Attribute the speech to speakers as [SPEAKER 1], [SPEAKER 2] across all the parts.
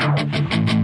[SPEAKER 1] Música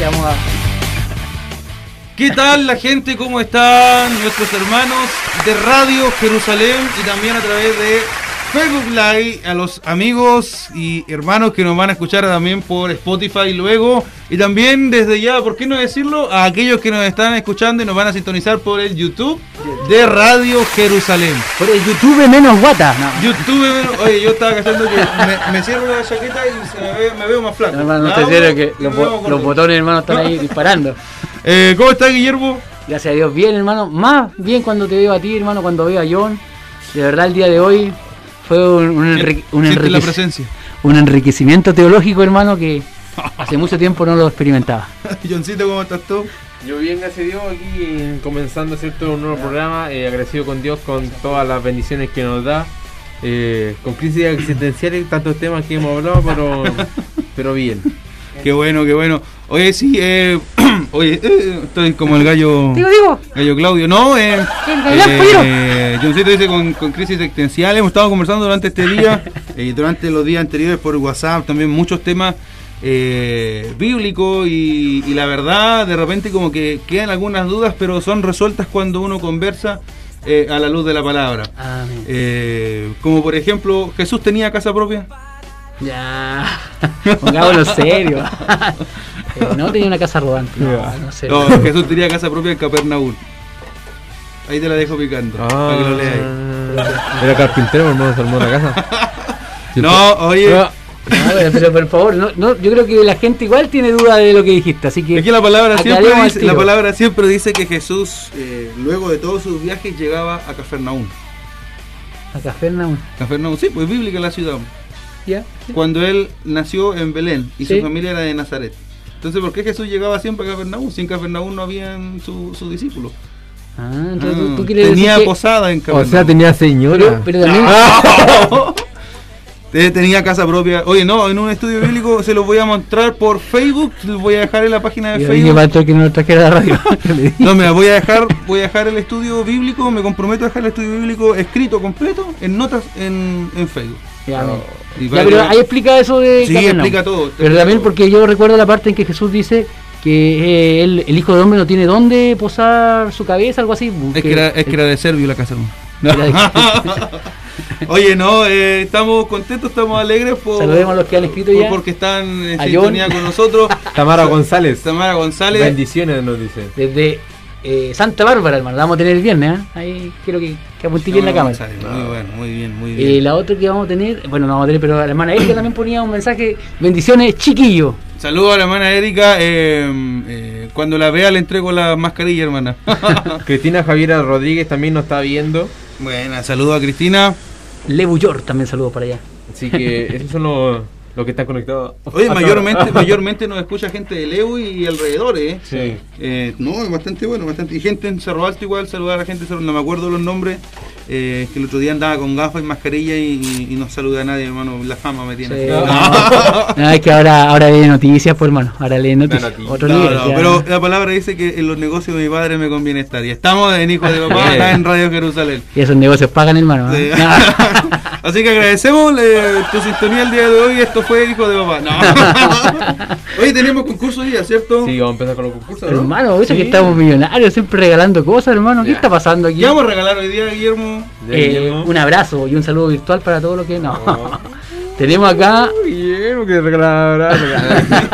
[SPEAKER 1] Te
[SPEAKER 2] vamos a.
[SPEAKER 3] ¿Qué tal la gente? ¿Cómo están nuestros hermanos de Radio Jerusalén y también a través de Facebook Live, a los amigos y hermanos que nos van a escuchar también por Spotify luego y también desde ya, ¿por qué no decirlo? A aquellos que nos están escuchando y nos van a sintonizar por el YouTube de Radio Jerusalén.
[SPEAKER 2] YouTube menos guata. No.
[SPEAKER 3] YouTube, oye, yo estaba cachando que me, me cierro la chaqueta y se me, ve- me veo más flaco.
[SPEAKER 2] No, hermano, no te cierres
[SPEAKER 3] bueno,
[SPEAKER 2] que los, bo- botones, hermano, están ahí disparando.
[SPEAKER 3] Eh, ¿Cómo está Guillermo?
[SPEAKER 2] Gracias a Dios, bien, hermano. Más bien cuando te veo a ti, hermano, cuando veo a John. De verdad, el día de hoy fue un, un, enrique- enriquec- un enriquecimiento teológico, hermano, que hace mucho tiempo no lo experimentaba.
[SPEAKER 3] Johncito, ¿cómo estás tú?
[SPEAKER 4] Yo bien, gracias a Dios, aquí eh, comenzando ¿cierto? un nuevo programa, eh, agradecido con Dios con todas las bendiciones que nos da, eh, con crisis existenciales, tantos temas que hemos hablado, pero, pero bien.
[SPEAKER 3] Qué bueno, qué bueno. Oye, sí, eh, oye, eh, estoy como el gallo.
[SPEAKER 2] Digo, digo.
[SPEAKER 3] Gallo Claudio, no, eh,
[SPEAKER 2] El gallo
[SPEAKER 3] eh, Johncito dice con, con crisis existencial, hemos estado conversando durante este día eh, y durante los días anteriores por WhatsApp también muchos temas eh, bíblicos y, y la verdad de repente como que quedan algunas dudas pero son resueltas cuando uno conversa eh, a la luz de la palabra.
[SPEAKER 2] Amén.
[SPEAKER 3] Eh, como por ejemplo, ¿Jesús tenía casa propia?
[SPEAKER 2] Ya. Pongámoslo serio. No tenía una casa rodante. No, no sé.
[SPEAKER 3] No, Jesús tenía casa propia en Capernaum. Ahí te la dejo picando, para que lo leáis.
[SPEAKER 4] Era carpintero, hermano, se armó la casa.
[SPEAKER 3] No, oye,
[SPEAKER 4] Pero,
[SPEAKER 2] No, pero, pero, por favor, no, no, yo creo que la gente igual tiene duda de lo que dijiste, así que.
[SPEAKER 3] Es que la palabra, siempre dice, la palabra siempre dice que Jesús, eh, luego de todos sus viajes, llegaba a Cafarnaún.
[SPEAKER 2] A Cafarnaúm,
[SPEAKER 3] Cafarnaún, sí, pues bíblica la ciudad.
[SPEAKER 2] ¿ya?
[SPEAKER 3] Cuando él nació en Belén y
[SPEAKER 2] Sí.
[SPEAKER 3] su familia era de Nazaret. Entonces, ¿por qué Jesús llegaba siempre a Cafarnaún? Si en Cafarnaún no habían sus su discípulos.
[SPEAKER 2] Ah, entonces
[SPEAKER 3] Ah,
[SPEAKER 2] tú quieres
[SPEAKER 3] tenía
[SPEAKER 2] decir que-
[SPEAKER 3] posada en
[SPEAKER 4] O
[SPEAKER 3] Cafarnaún.
[SPEAKER 4] sea, tenía señora.
[SPEAKER 2] Pero, pero también.
[SPEAKER 3] Eh, Tenía casa propia. Oye, no, en un estudio bíblico se los voy a mostrar por Facebook. Les voy a dejar en la página de
[SPEAKER 2] dije
[SPEAKER 3] Facebook.
[SPEAKER 2] que no trajera la radio.
[SPEAKER 3] No, mira, voy a dejar, voy a dejar el estudio bíblico, me comprometo a dejar el estudio bíblico escrito completo en notas en, en Facebook.
[SPEAKER 2] Ya, bien.
[SPEAKER 3] Y
[SPEAKER 2] Ya,
[SPEAKER 3] para
[SPEAKER 2] pero
[SPEAKER 3] que-
[SPEAKER 2] ahí explica eso de.
[SPEAKER 3] Sí,
[SPEAKER 2] Capernaum.
[SPEAKER 3] explica todo,
[SPEAKER 2] Pero también
[SPEAKER 3] todo.
[SPEAKER 2] porque yo recuerdo la parte en que Jesús dice que eh, el Hijo del Hombre no tiene dónde posar su cabeza, algo así.
[SPEAKER 3] Es que, era, es que era de Servio la casa.
[SPEAKER 2] De-
[SPEAKER 3] Oye, no, eh, estamos contentos, estamos alegres por,
[SPEAKER 2] Saludemos a los que han escrito
[SPEAKER 3] por-
[SPEAKER 2] ya.
[SPEAKER 3] porque están en
[SPEAKER 2] A
[SPEAKER 3] sintonía
[SPEAKER 2] John.
[SPEAKER 3] con nosotros.
[SPEAKER 4] Tamara González.
[SPEAKER 3] Tamara González.
[SPEAKER 4] Bendiciones nos dice.
[SPEAKER 2] Desde eh, Santa Bárbara, hermano. La vamos a tener el viernes, ¿eh? Ahí quiero que, que apuntí bien la cámara.
[SPEAKER 3] González, Muy bueno, muy bien, muy bien.
[SPEAKER 2] Eh, la otra que vamos a tener, bueno, no vamos a tener, pero la hermana Erika también ponía un mensaje. Bendiciones, chiquillo.
[SPEAKER 3] Saludos a la hermana Erika. eh, eh, cuando la vea le entrego la mascarilla, hermana.
[SPEAKER 4] Cristina Javiera Rodríguez también nos está viendo.
[SPEAKER 3] Buena, saludos a Cristina.
[SPEAKER 2] Lebu York también saludos para allá.
[SPEAKER 4] Así que esos son los, los que están conectados.
[SPEAKER 3] Oye,
[SPEAKER 4] Acá.
[SPEAKER 3] mayormente, mayormente nos escucha gente de Leu y alrededores, ¿eh?
[SPEAKER 4] Sí.
[SPEAKER 3] Eh, no, es bastante bueno, bastante. Y gente en Cerro Alto igual, saludar a la gente, de Cerro- no me acuerdo los nombres, eh, que el otro día andaba con gafas y mascarilla y, y no saluda a nadie, hermano. La fama me tiene.
[SPEAKER 2] Sí.
[SPEAKER 3] No,
[SPEAKER 2] No, es que ahora, ahora lee noticias, pues hermano. Ahora lee noticias.
[SPEAKER 4] noticia.
[SPEAKER 2] Otro nivel. ya.
[SPEAKER 3] pero la palabra dice que en los negocios de mi padre me conviene estar. Y estamos en Hijos de Papá, acá en Radio Jerusalén.
[SPEAKER 2] Y esos negocios pagan, hermano.
[SPEAKER 3] Sí.
[SPEAKER 2] ¿eh?
[SPEAKER 3] Así que agradecemos eh, tu sintonía el día de hoy. Esto fue Hijo de Papá. No. Hoy tenemos concurso hoy día, ¿cierto?
[SPEAKER 4] Sí, vamos a empezar con los concursos. ¿no?
[SPEAKER 2] hermano, eso
[SPEAKER 4] Sí.
[SPEAKER 2] que estamos millonarios, siempre regalando cosas, hermano. ¿Qué
[SPEAKER 4] Ya.
[SPEAKER 2] está pasando aquí?
[SPEAKER 3] ¿Qué vamos a regalar hoy día, Guillermo?
[SPEAKER 2] Eh, un abrazo y un saludo virtual para todos los que no.
[SPEAKER 4] Oh.
[SPEAKER 2] Tenemos acá,
[SPEAKER 4] Guillermo, que regalar.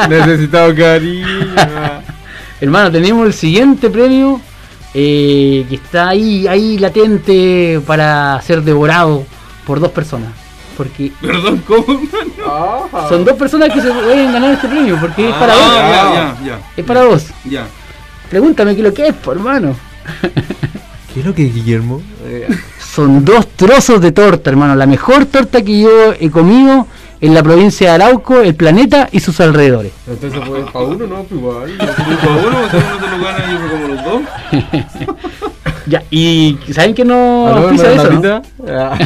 [SPEAKER 4] Necesitado cariño.
[SPEAKER 2] hermano, tenemos el siguiente premio eh, que está ahí, ahí latente para ser devorado por dos personas. Porque
[SPEAKER 3] Perdón, ¿cómo?
[SPEAKER 2] son dos personas que se pueden ganar este premio, porque es para
[SPEAKER 3] Ah,
[SPEAKER 2] dos.
[SPEAKER 3] ya, ya,
[SPEAKER 2] Es para dos.
[SPEAKER 3] ya, ya.
[SPEAKER 2] Pregúntame qué es lo que es, por hermano.
[SPEAKER 4] ¿Qué es lo que es Guillermo?
[SPEAKER 2] Son dos trozos de torta, hermano. La mejor torta que yo he comido en la provincia de Arauco, el planeta y sus alrededores.
[SPEAKER 4] Entonces, pues, para uno, no, pues igual.
[SPEAKER 3] Grupo a uno, uno se lo gana, yo creo como los dos.
[SPEAKER 2] Ya, y ¿saben que no
[SPEAKER 4] ¿Aló,
[SPEAKER 2] auspicia eso? no?
[SPEAKER 4] Ah.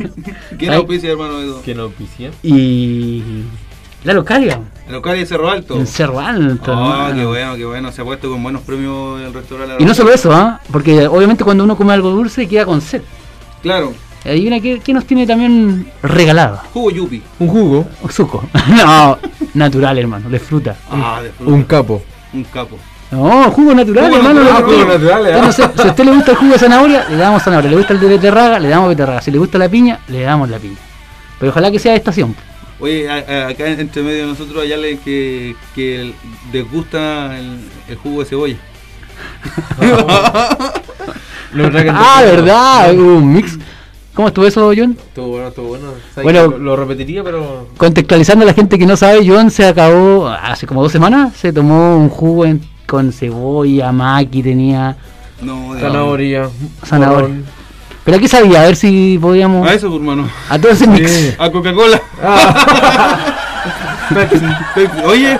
[SPEAKER 3] ¿Quién auspicia, hermano Edo?
[SPEAKER 4] ¿Quién auspicia?
[SPEAKER 2] Y la localia,
[SPEAKER 3] El local de Cerro Alto.
[SPEAKER 2] en Cerro Alto.
[SPEAKER 3] Ah,
[SPEAKER 2] hermano.
[SPEAKER 3] qué bueno, qué bueno. Se ha puesto con buenos premios el restaurante.
[SPEAKER 2] Y no solo eso, ¿ah? porque obviamente cuando uno come algo dulce queda con sed.
[SPEAKER 3] Claro,
[SPEAKER 2] Adivina qué, qué nos tiene también regalado.
[SPEAKER 3] jugo yupi.
[SPEAKER 4] Un jugo.
[SPEAKER 2] Suco. no, natural, hermano, de fruta.
[SPEAKER 3] Ah, de fruta.
[SPEAKER 4] Un capo.
[SPEAKER 3] Un capo.
[SPEAKER 2] No, jugo natural,
[SPEAKER 3] Jugo
[SPEAKER 2] hermano.
[SPEAKER 3] natural, jugo
[SPEAKER 4] natural,
[SPEAKER 2] sé, si a usted le gusta el jugo de zanahoria, le damos zanahoria. Le gusta el de beterraga, le damos beterraga. Si le gusta la piña, le damos la piña. Pero ojalá que sea de estación.
[SPEAKER 3] Oye, acá entre medio de nosotros hay alguien que, que les gusta el, el jugo de cebolla.
[SPEAKER 2] Ah, verdad, hubo un mix. ¿Cómo estuvo eso, John?
[SPEAKER 4] Estuvo bueno, estuvo bueno. ¿Sabes
[SPEAKER 2] Bueno.
[SPEAKER 4] lo, lo repetiría, pero.
[SPEAKER 2] Contextualizando a la gente que no sabe, John se acabó hace como dos semanas, se tomó un jugo en- con cebolla, maqui, tenía...
[SPEAKER 3] No, de
[SPEAKER 4] Zanahoria.
[SPEAKER 2] Zanahoria. ¿Pero a qué sabía? A ver si podíamos...
[SPEAKER 3] A eso, hermano.
[SPEAKER 2] A todo ese mix.
[SPEAKER 4] Sí.
[SPEAKER 3] A Coca-Cola. Oye,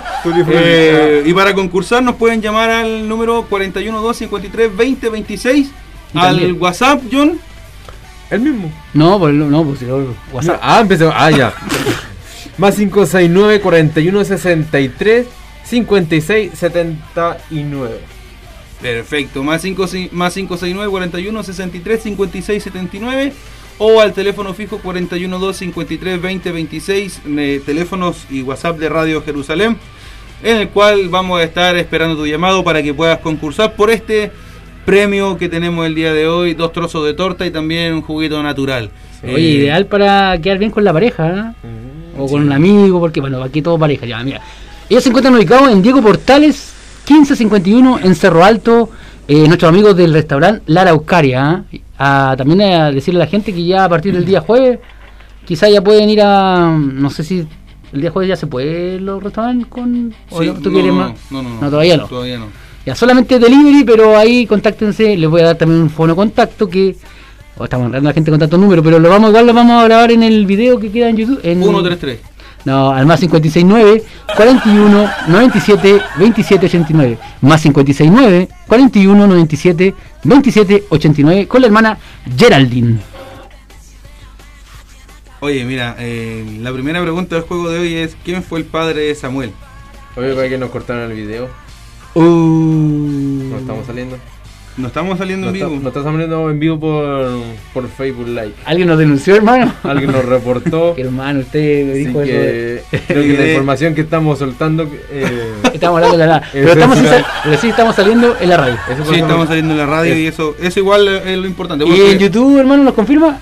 [SPEAKER 3] eh, y para concursar nos pueden llamar al número 412532026
[SPEAKER 2] Y
[SPEAKER 3] al. WhatsApp, John.
[SPEAKER 4] El mismo.
[SPEAKER 2] No, pues no, pues el WhatsApp.
[SPEAKER 4] Ah, empezó. Ah, ya. Más 569 41 63 56 79.
[SPEAKER 3] Perfecto, más, 5, más 569 41 63 56 79 o al teléfono fijo 412 53 20 26, eh, teléfonos y WhatsApp de Radio Jerusalén, en el cual vamos a estar esperando tu llamado para que puedas concursar por este premio que tenemos el día de hoy, dos trozos de torta y también un juguito natural.
[SPEAKER 2] Oye,
[SPEAKER 3] Eh,
[SPEAKER 2] ideal para quedar bien con la pareja, ¿eh? o con un amigo, porque bueno, aquí todo pareja, ya, mira. Ellos se encuentran ubicados en Diego Portales, 1551, en Cerro Alto, eh, nuestros amigos del restaurante Lara Eucaria. ¿eh? A- también a decirle a la gente que ya a partir del día jueves, quizá ya pueden ir a, no sé si el día jueves ya se puede los restaurantes con. ¿O
[SPEAKER 3] Sí,
[SPEAKER 2] no? ¿Tú
[SPEAKER 3] no,
[SPEAKER 2] quieres
[SPEAKER 3] no,
[SPEAKER 2] más?
[SPEAKER 3] No, no, no.
[SPEAKER 2] Todavía no.
[SPEAKER 3] Todavía no.
[SPEAKER 2] Ya solamente delivery, pero ahí contáctense. Les voy a dar también un fono contacto que. o estamos enredando a la gente con tantos números, pero lo vamos, igual lo vamos a grabar en el video que queda en YouTube. En,
[SPEAKER 3] 133.
[SPEAKER 2] No, al más 569 41 97 27 89. Más 569 41 97 27 89 con la hermana Geraldine.
[SPEAKER 3] Oye, mira, eh, la primera pregunta del juego de hoy es: ¿quién fue el padre de Samuel?
[SPEAKER 4] Oye, para que nos cortaron el video.
[SPEAKER 2] Uh,
[SPEAKER 4] No estamos saliendo.
[SPEAKER 3] No estamos saliendo
[SPEAKER 4] No,
[SPEAKER 3] en
[SPEAKER 4] está-
[SPEAKER 3] vivo.
[SPEAKER 4] no estamos saliendo en vivo por, por Facebook Live.
[SPEAKER 2] ¿Alguien nos denunció, hermano?
[SPEAKER 4] Alguien nos reportó.
[SPEAKER 2] hermano, usted me
[SPEAKER 4] Así
[SPEAKER 2] dijo eso. de-
[SPEAKER 4] que creo que la información que estamos soltando. Eh,
[SPEAKER 2] Estamos hablando de la nada. Pero, estamos sí estamos saliendo en la radio.
[SPEAKER 4] eso
[SPEAKER 3] Sí, estamos saliendo en la radio y eso, eso igual es lo importante.
[SPEAKER 2] ¿Y en YouTube, hermano, nos confirma?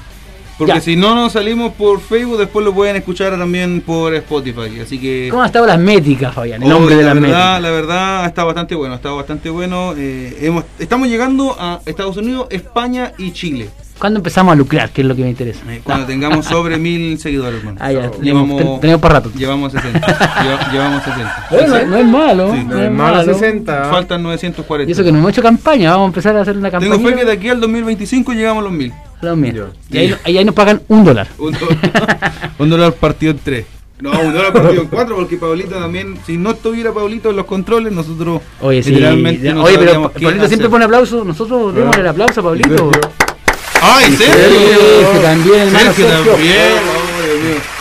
[SPEAKER 3] Porque
[SPEAKER 2] Ya.
[SPEAKER 3] si no nos salimos por Facebook, después lo pueden escuchar también por Spotify. Así que.
[SPEAKER 2] ¿Cómo han estado las métricas, Fabián? El nombre de
[SPEAKER 3] la
[SPEAKER 2] las
[SPEAKER 3] verdad,
[SPEAKER 2] métricas.
[SPEAKER 3] la verdad está bastante bueno, está bastante bueno. Eh, hemos, estamos llegando a Estados Unidos, España y Chile.
[SPEAKER 2] ¿Cuándo empezamos a lucrar? Que es lo que me interesa.
[SPEAKER 3] Eh, cuando tengamos sobre mil seguidores, hermano.
[SPEAKER 2] Ah, ya, tenemos,
[SPEAKER 3] llevamos,
[SPEAKER 2] ten- tenemos para rato.
[SPEAKER 3] llevamos 60. Lleva- llevamos 60.
[SPEAKER 2] Bueno, no es malo.
[SPEAKER 3] Sí,
[SPEAKER 2] no
[SPEAKER 4] No
[SPEAKER 2] es
[SPEAKER 4] es malo
[SPEAKER 2] malo.
[SPEAKER 4] 60.
[SPEAKER 3] Faltan 940.
[SPEAKER 2] Y eso que no hemos hecho campaña, vamos a empezar a hacer una campaña.
[SPEAKER 3] Tengo fe que de aquí al 2025 llegamos a los mil.
[SPEAKER 2] Y ahí, y ahí nos pagan un dólar.
[SPEAKER 3] Un dólar, un dólar partido en tres. No, un dólar partido en cuatro, porque Pablito también, si no estuviera Pablito en los controles, nosotros
[SPEAKER 2] Oye, sí.
[SPEAKER 3] literalmente no
[SPEAKER 2] oye, pero Pablito siempre pone aplauso. Nosotros demos el aplauso a Pablito.
[SPEAKER 3] ¡Ay,
[SPEAKER 2] Sí,
[SPEAKER 3] Sergio!
[SPEAKER 2] que también, hermano.
[SPEAKER 3] Sergio
[SPEAKER 2] Sergio.
[SPEAKER 3] también. Oh,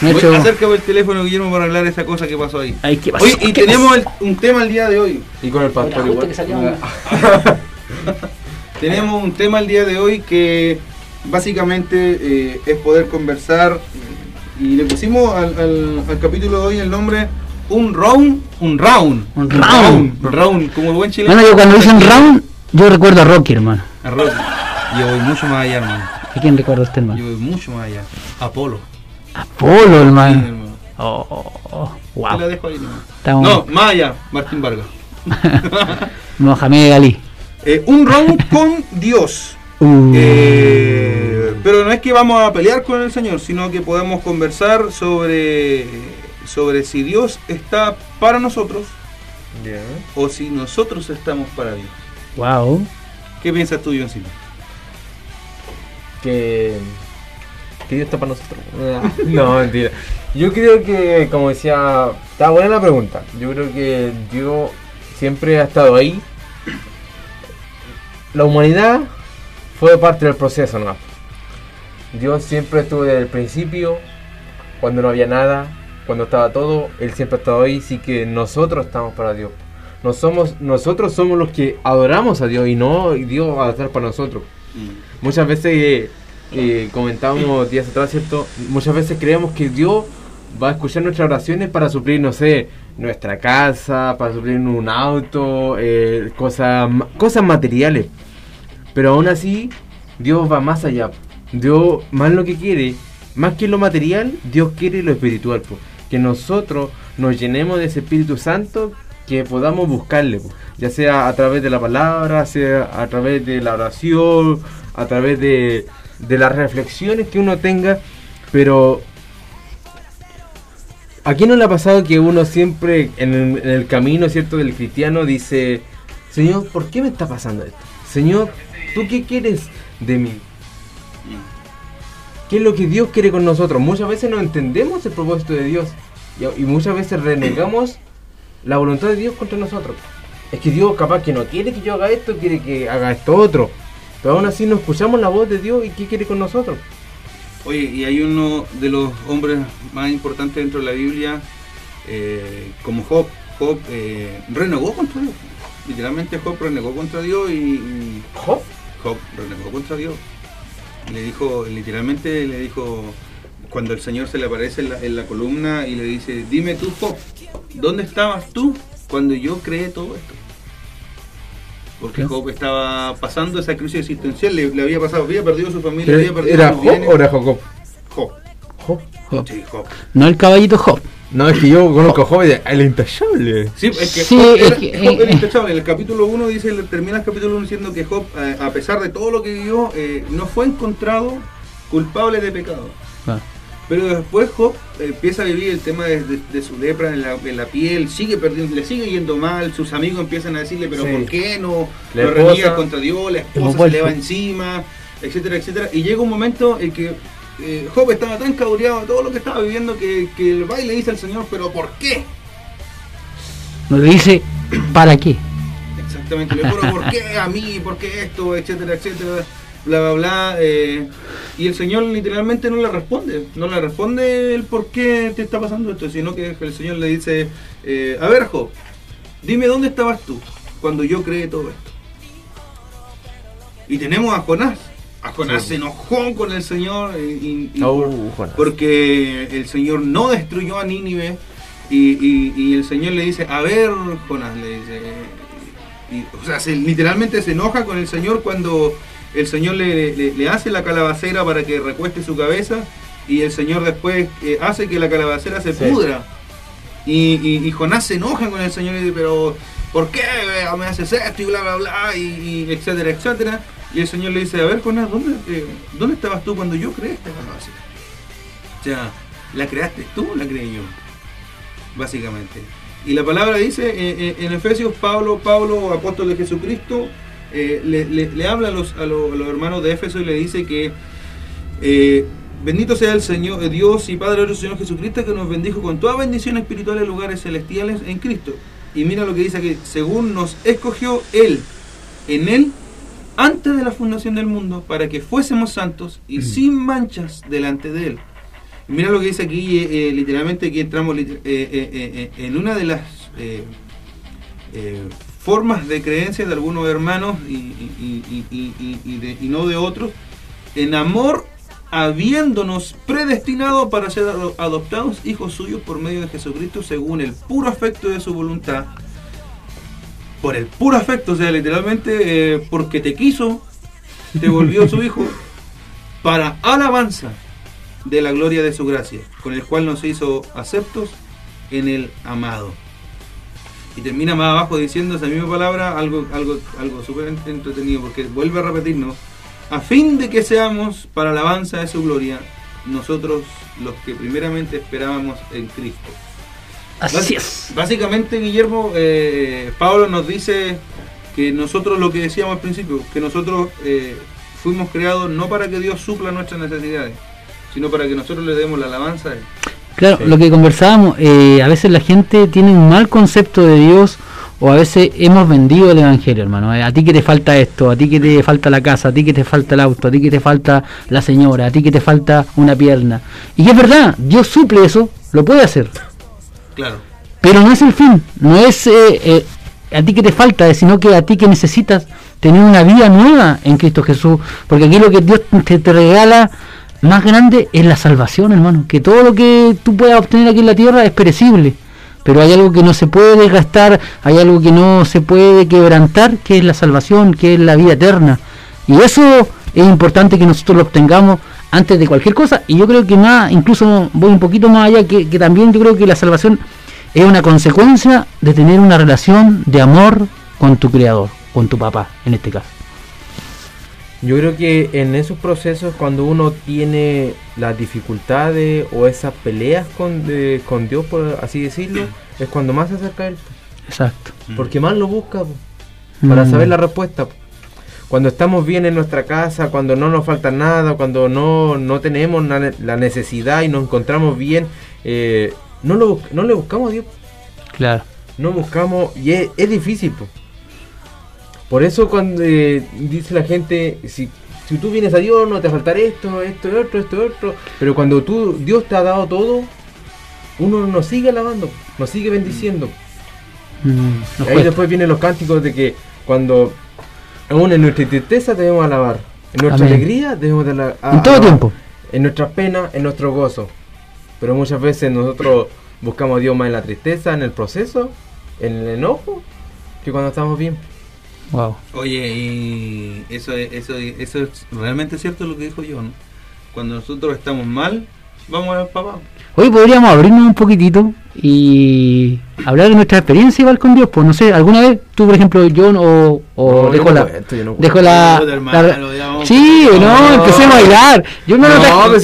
[SPEAKER 3] Dios mío. Voy, acércame el teléfono, Guillermo, para arreglar esa cosa que pasó ahí.
[SPEAKER 2] Ay, ¿qué pasó?
[SPEAKER 3] Oye, y
[SPEAKER 2] ¿Qué
[SPEAKER 3] tenemos el- un tema el día de hoy.
[SPEAKER 4] Y con el pastor igual.
[SPEAKER 3] Tenemos un tema el día de hoy que básicamente eh, es poder conversar y le pusimos al, al- al capítulo de hoy el nombre Un Round, un Round.
[SPEAKER 2] Un round.
[SPEAKER 3] Un Round, como buen chileno.
[SPEAKER 2] Bueno, yo cuando dicen round, yo recuerdo a Rocky, hermano.
[SPEAKER 3] A Rocky. Yo voy mucho más allá, hermano.
[SPEAKER 2] ¿A quién recuerda usted, hermano?
[SPEAKER 3] Yo voy mucho más allá. Apolo.
[SPEAKER 2] Apolo,
[SPEAKER 3] Sí,
[SPEAKER 2] hermano. Oh, oh, oh,
[SPEAKER 3] Te la
[SPEAKER 2] wow.
[SPEAKER 3] dejo ahí nomás.
[SPEAKER 2] Estamos...
[SPEAKER 3] No, más allá, Martín Vargas.
[SPEAKER 2] Mohamed Ali.
[SPEAKER 3] Eh, un round con Dios.
[SPEAKER 2] Uh,
[SPEAKER 3] Eh, pero no es que vamos a pelear con el Señor, sino que podemos conversar sobre, sobre si Dios está para nosotros o si nosotros estamos para Dios.
[SPEAKER 2] wow.
[SPEAKER 3] ¿Qué piensas tú, Johncito?
[SPEAKER 4] que, que Dios está para nosotros. No, mentira. Yo creo que, como decía, está buena la pregunta. Yo creo que Dios siempre ha estado ahí. La humanidad fue parte del proceso, ¿no? Dios siempre estuvo desde el principio, cuando no había nada, cuando estaba todo, Él siempre ha estado ahí, sí que nosotros estamos para Dios. No somos, nosotros somos los que adoramos a Dios y no Dios va a estar para nosotros. Muchas veces eh, eh, comentábamos días atrás, ¿cierto? Muchas veces creemos que Dios va a escuchar nuestras oraciones para suplir, no sé, nuestra casa, para suplir un auto, eh, cosas, cosas materiales. Pero aún así, Dios va más allá. Dios, más lo que quiere, más que lo material, Dios quiere lo espiritual. Que nosotros nos llenemos de ese Espíritu Santo, que podamos buscarle. Ya sea a través de la palabra, sea a través de la oración, a través de, de las reflexiones que uno tenga. Pero ¿A quién no le ha pasado que uno siempre en el, en el camino, ¿cierto?, del cristiano dice, Señor, ¿por qué me está pasando esto? Señor, ¿tú qué quieres de mí? ¿Qué es lo que Dios quiere con nosotros? Muchas veces no entendemos el propósito de Dios y, y muchas veces renegamos la voluntad de Dios contra nosotros. Es que Dios capaz que no quiere que yo haga esto, quiere que haga esto otro. Pero aún así no escuchamos la voz de Dios y qué quiere con nosotros.
[SPEAKER 3] Oye, y hay uno de los hombres más importantes dentro de la Biblia, eh, como Job. Job eh, renegó contra Dios. Literalmente Job renegó contra Dios y, y
[SPEAKER 4] ¿Job?
[SPEAKER 3] Job renegó contra Dios. Le dijo, literalmente le dijo, cuando el Señor se le aparece en la, en la columna y le dice, dime tú, Job, ¿dónde estabas tú cuando yo creé todo esto? Porque
[SPEAKER 2] ¿Qué?
[SPEAKER 3] Job estaba pasando esa crisis existencial, le, le había pasado, había perdido su familia, había perdido
[SPEAKER 4] ¿Era Job o era Jacob?
[SPEAKER 3] Job.
[SPEAKER 4] Job.
[SPEAKER 2] Job.
[SPEAKER 3] Sí, Job.
[SPEAKER 2] No el caballito Job.
[SPEAKER 4] No, es que yo conozco a Job y de- el intachable.
[SPEAKER 3] Sí, es que
[SPEAKER 2] Sí,
[SPEAKER 3] Job,
[SPEAKER 2] es
[SPEAKER 3] era,
[SPEAKER 2] que-
[SPEAKER 3] era
[SPEAKER 2] eh,
[SPEAKER 3] intachable. En el capítulo 1 dice, termina el capítulo 1 diciendo que Job, eh, a pesar de todo lo que vivió, eh, no fue encontrado culpable de pecado.
[SPEAKER 2] Ah.
[SPEAKER 3] Pero después Job empieza a vivir el tema de, de- de su lepra en la, en la piel, sigue perdiendo, le sigue yendo mal, sus amigos empiezan a decirle, pero
[SPEAKER 4] Sí.
[SPEAKER 3] ¿por qué no?
[SPEAKER 4] La
[SPEAKER 3] lo
[SPEAKER 4] esposa-
[SPEAKER 3] reniega contra Dios, la esposa se le va encima, etcétera, etcétera. Y llega un momento en que eh, Job estaba tan cabreado de todo lo que estaba viviendo que, que el va y le dice al Señor, pero ¿por qué?
[SPEAKER 2] Nos dice, ¿para qué?
[SPEAKER 3] Exactamente, le pero ¿por qué a mí? ¿Por qué esto? Etcétera, etcétera, bla, bla, bla. eh, y el Señor literalmente no le responde, no le responde el por qué te está pasando esto, sino que el Señor le dice, eh, a ver Job, dime dónde estabas tú cuando yo creé todo esto. Y tenemos a Jonás. Jonás
[SPEAKER 4] Sí.
[SPEAKER 3] se enojó con el Señor eh, y, y
[SPEAKER 4] Oh,
[SPEAKER 3] por- porque el Señor no destruyó a Nínive y, el Señor le dice, a ver, Jonás, le dice, o sea, se- literalmente se enoja con el Señor cuando el Señor le, le- le hace la calabacera para que recueste su cabeza y el Señor después eh, hace que la calabacera se
[SPEAKER 4] Sí.
[SPEAKER 3] pudra. Y, y- y Jonás se enoja con el Señor y dice, pero ¿por qué me haces esto y bla, bla, bla? Y, y etcétera, etcétera. Y el Señor le dice, a ver Jonás, ¿dónde, eh, ¿dónde estabas tú cuando yo creé esta calabacera? O sea, ¿la creaste tú o la creé yo? Básicamente. Y la palabra dice eh, eh, en Efesios, Pablo, Pablo, apóstol de Jesucristo, le, habla a los, a, los, hermanos de Éfeso y le dice que bendito sea el Señor, Dios y Padre nuestro Señor Jesucristo, que nos bendijo con toda bendición espiritual en lugares celestiales en Cristo. Y mira lo que dice que según nos escogió Él, en Él, antes de la fundación del mundo, para que fuésemos santos y sin manchas delante de Él. Y mira lo que dice aquí, eh, eh, literalmente aquí entramos eh, eh, en una de las formas de creencia de algunos hermanos y, y- de- no de otros, en amor habiéndonos predestinado para ser ado- adoptados hijos suyos por medio de Jesucristo según el puro afecto de su voluntad. Por el puro afecto, o sea, literalmente eh, porque te quiso, te volvió su hijo para alabanza de la gloria de su gracia, con el cual nos hizo aceptos en el amado. Y termina más abajo diciendo esa misma palabra, algo, algo, algo súper ent- entretenido, porque vuelve a repetirnos, a fin de que seamos para alabanza de su gloria, nosotros los que primeramente esperábamos en Cristo.
[SPEAKER 2] Así es.
[SPEAKER 3] Básicamente, Guillermo, eh, Pablo nos dice que nosotros, lo que decíamos al principio, que nosotros eh, fuimos creados no para que Dios supla nuestras necesidades, sino para que nosotros le demos la alabanza a Él.
[SPEAKER 2] Claro,
[SPEAKER 4] Sí.
[SPEAKER 2] lo que conversábamos, eh, a veces la gente tiene un mal concepto de Dios o a veces hemos vendido el Evangelio, hermano. A ti que te falta esto, a ti que te falta la casa, a ti que te falta el auto, a ti que te falta la señora, a ti que te falta una pierna. Y es verdad, Dios suple eso, lo puede hacer.
[SPEAKER 3] Claro.
[SPEAKER 2] Pero no es el fin, no es eh, eh, a ti que te falta, sino que a ti que necesitas tener una vida nueva en Cristo Jesús. Porque aquí lo que Dios te, te regala más grande es la salvación, hermano. Que todo lo que tú puedas obtener aquí en la tierra es perecible. Pero hay algo que no se puede desgastar, hay algo que no se puede quebrantar, que es la salvación, que es la vida eterna. Y eso es importante que nosotros lo obtengamos antes de cualquier cosa. Y yo creo que más, incluso voy un poquito más allá, que, que también yo creo que la salvación es una consecuencia de tener una relación de amor con tu creador, con tu papá, en este caso.
[SPEAKER 4] Yo creo que en esos procesos, cuando uno tiene las dificultades o esas peleas con, de- con Dios, por así decirlo, es cuando más se acerca a Él.
[SPEAKER 2] Exacto.
[SPEAKER 4] Porque más lo busca po, para
[SPEAKER 2] Mm.
[SPEAKER 4] saber la respuesta. po. Cuando estamos bien en nuestra casa, cuando no nos falta nada, cuando no, no tenemos la necesidad y nos encontramos bien, eh, no, lo, no le buscamos a Dios.
[SPEAKER 2] Claro.
[SPEAKER 4] no buscamos y es, es difícil po. por eso cuando eh, dice la gente si, si tú vienes a Dios no te faltará esto esto otro esto otro pero cuando tú Dios te ha dado todo uno nos sigue alabando nos sigue bendiciendo
[SPEAKER 2] Mm, nos
[SPEAKER 4] y ahí
[SPEAKER 2] cuesta.
[SPEAKER 4] después vienen los cánticos de que cuando aún en nuestra tristeza debemos alabar en nuestra
[SPEAKER 2] Amén.
[SPEAKER 4] alegría debemos de ala- a-
[SPEAKER 2] en todo
[SPEAKER 4] alabar.
[SPEAKER 2] tiempo.
[SPEAKER 4] en nuestras penas en nuestro gozo pero muchas veces nosotros buscamos a Dios más en la tristeza en el proceso en el enojo que cuando estamos bien
[SPEAKER 2] Wow.
[SPEAKER 3] Oye, y eso, es- eso, es- eso es realmente cierto lo que dijo John. Cuando nosotros estamos mal, vamos al papá.
[SPEAKER 2] Hoy podríamos abrirnos un poquitito y hablar de nuestra experiencia igual con Dios. Pues no sé, alguna vez tú, por ejemplo, John o, o
[SPEAKER 4] No, yo
[SPEAKER 2] dejo
[SPEAKER 4] no
[SPEAKER 2] la.
[SPEAKER 4] cuento, yo no
[SPEAKER 2] dejo
[SPEAKER 4] cuento.
[SPEAKER 2] la,
[SPEAKER 3] hermano,
[SPEAKER 2] sí, no,
[SPEAKER 3] No.
[SPEAKER 2] empecemos a bailar. Yo me lo traje-
[SPEAKER 4] pues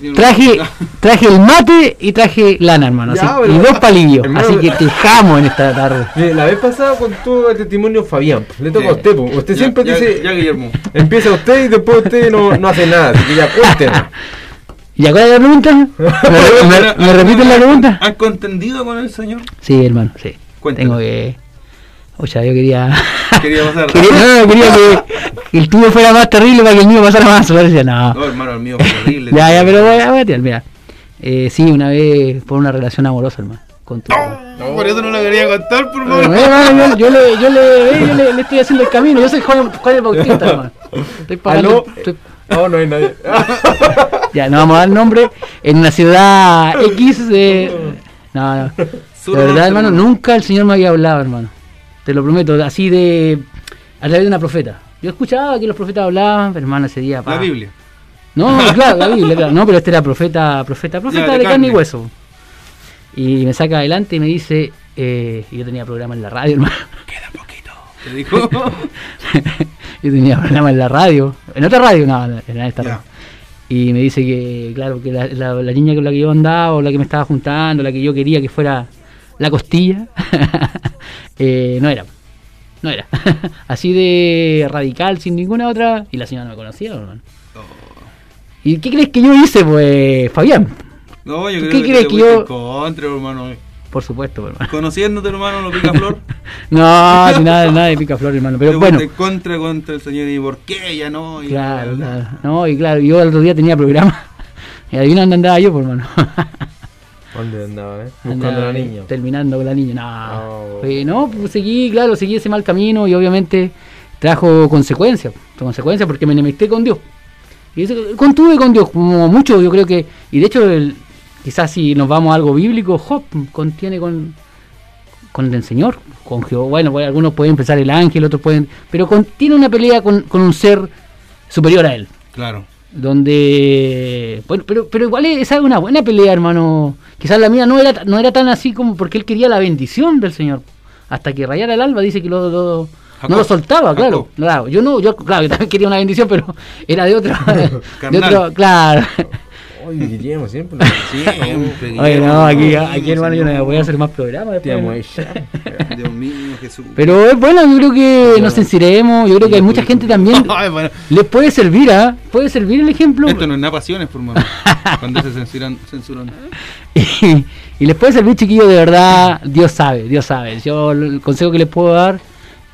[SPEAKER 2] yo
[SPEAKER 3] a
[SPEAKER 2] traje, traje el mate y traje lana, hermano.
[SPEAKER 4] Ya,
[SPEAKER 2] así,
[SPEAKER 4] pero-
[SPEAKER 2] y dos palillos.
[SPEAKER 4] Hermano,
[SPEAKER 2] así que te dejamos en esta tarde.
[SPEAKER 4] La vez pasada contó el testimonio Fabián. Le toca
[SPEAKER 3] Sí.
[SPEAKER 4] a usted, po. Usted
[SPEAKER 3] Ya-
[SPEAKER 4] siempre
[SPEAKER 3] ya-
[SPEAKER 4] dice.
[SPEAKER 3] Ya, Guillermo.
[SPEAKER 4] Empieza usted y después usted no, no hace nada. Así que ya cuéntenos.
[SPEAKER 2] ¿Y cuál es la pregunta? ¿Me, me- me repiten la pregunta?
[SPEAKER 3] ¿Has contendido con el señor?
[SPEAKER 2] Sí, hermano, sí.
[SPEAKER 3] Cuéntame.
[SPEAKER 2] Tengo que. O sea, yo quería.
[SPEAKER 3] Quería pasar.
[SPEAKER 2] quería, no, quería que, que el tuyo fuera más terrible para que el mío pasara más. Pero decía, no.
[SPEAKER 3] No, hermano, el mío fue horrible.
[SPEAKER 2] Ya, ya, pero voy a, voy a tirar, mira. Eh, sí, una vez por una relación amorosa, hermano. Con tu.
[SPEAKER 3] No, por eso no lo quería contar, por favor.
[SPEAKER 2] eh, hermano, yo, yo le, yo, le, yo le, le estoy haciendo el camino. Yo soy Juan, Juan el Bautista, hermano. Estoy pagando.
[SPEAKER 4] ¿Aló?
[SPEAKER 2] estoy-
[SPEAKER 4] No, no hay nadie.
[SPEAKER 2] ya, no vamos a dar nombre. En una ciudad X. De, no, no. De verdad,
[SPEAKER 3] no
[SPEAKER 2] hermano, nunca el Señor me había hablado, hermano. Te lo prometo, así de. a través de una profeta. Yo escuchaba que los profetas hablaban, pero hermano, ese día. pa.
[SPEAKER 3] La Biblia.
[SPEAKER 2] No, claro, la Biblia, claro. No, pero este era profeta, profeta, profeta
[SPEAKER 3] Ya,
[SPEAKER 2] de,
[SPEAKER 3] de
[SPEAKER 2] carne y hueso. Y me saca adelante y me dice. Eh, y yo tenía programa en la radio, hermano.
[SPEAKER 3] Te dijo.
[SPEAKER 2] yo tenía programa en la radio. En otra radio, no, en esta radio. Y me dice que, claro, que la, la- la niña con la que yo andaba, o la que me estaba juntando, la que yo quería que fuera la costilla, eh, no era. No era. Así de radical, sin ninguna otra. Y la señora no me conocía, hermano.
[SPEAKER 3] Oh.
[SPEAKER 2] ¿Y qué crees que yo hice, pues, Fabián?
[SPEAKER 3] No, yo
[SPEAKER 2] ¿Tú
[SPEAKER 3] creo
[SPEAKER 2] qué
[SPEAKER 3] que
[SPEAKER 2] crees que yo-
[SPEAKER 3] en contra, hermano.
[SPEAKER 2] Por supuesto, hermano.
[SPEAKER 3] Conociéndote, hermano, lo pica flor.
[SPEAKER 2] No, ni nada, nada de pica flor, hermano. Pero
[SPEAKER 3] te
[SPEAKER 2] bueno,
[SPEAKER 3] contra contra el señor. ¿Y por qué ella no? Y
[SPEAKER 2] claro,
[SPEAKER 3] bla, bla, bla.
[SPEAKER 2] claro. No, y claro, yo el otro día tenía programa. Y adivina dónde andaba yo, pues, hermano.
[SPEAKER 4] ¿Dónde andaba, eh? Buscando
[SPEAKER 2] Andaba
[SPEAKER 4] a la niña.
[SPEAKER 2] Terminando con la niña. No,
[SPEAKER 4] Oh.
[SPEAKER 2] Fue- no pues seguí, claro, seguí ese mal camino y obviamente trajo consecuencias. Consecuencias porque me enemisté con Dios. Y eso, contuve con Dios, como mucho, yo creo que. Y de hecho, el- quizás si nos vamos a algo bíblico, Job contiene con, con el Señor, con Jehová. Bueno, pues, algunos pueden pensar el ángel, otros pueden. Pero con- tiene una pelea con, con un ser superior a él.
[SPEAKER 3] Claro.
[SPEAKER 2] donde bueno pero pero igual es es una buena pelea hermano. Quizás la mía no era no era tan así como porque él quería la bendición del señor. Hasta que rayara el alba dice que lo, lo- no lo soltaba claro claro. Yo no yo claro yo también quería una bendición pero era de otro de otro claro
[SPEAKER 4] Oye, Guillermo, siempre.
[SPEAKER 3] Siempre.
[SPEAKER 2] oye no aquí aquí hermano yo no voy a hacer más programas
[SPEAKER 4] Te
[SPEAKER 2] después.
[SPEAKER 4] amo, ella.
[SPEAKER 3] Dios mío, Jesús.
[SPEAKER 2] pero es bueno yo creo que nos sinceremos yo creo que hay mucha gente también les puede servir ¿ah? puede servir el ejemplo
[SPEAKER 3] Esto no es nada pasiones, por mano. Cuando se censuran, censuran.
[SPEAKER 2] y, y les puede servir, chiquillos, de verdad, Dios sabe, Dios sabe. Yo el consejo que les puedo dar,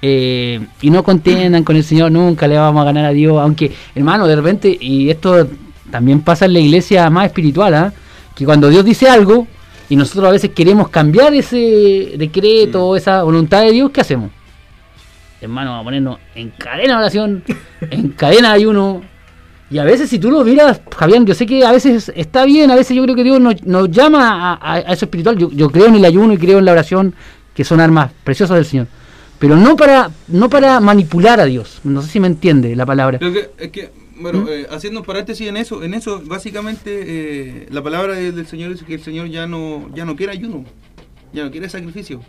[SPEAKER 2] eh, y no contiendan con el Señor, nunca le vamos a ganar a Dios, aunque, hermano, de repente, y esto también pasa en la iglesia más espiritual, ¿ah? que cuando Dios dice algo, y nosotros a veces queremos cambiar ese decreto, esa voluntad de Dios, ¿qué hacemos? Hermano, vamos a ponernos en cadena de oración, en cadena de ayuno, y a veces si tú lo miras, Javier, yo sé que a veces está bien, a veces yo creo que Dios nos, nos llama a, a- a eso espiritual. Yo, yo creo en el ayuno y creo en la oración, que son armas preciosas del Señor. Pero no para no para manipular a Dios. No sé si me entiende la palabra.
[SPEAKER 3] Lo que, es que, bueno,
[SPEAKER 2] ¿Mm?
[SPEAKER 3] eh, haciendo un paréntesis en eso, en eso, básicamente, eh, la palabra de- del Señor dice que el Señor ya no, ya no quiere ayuno, ya no quiere sacrificio,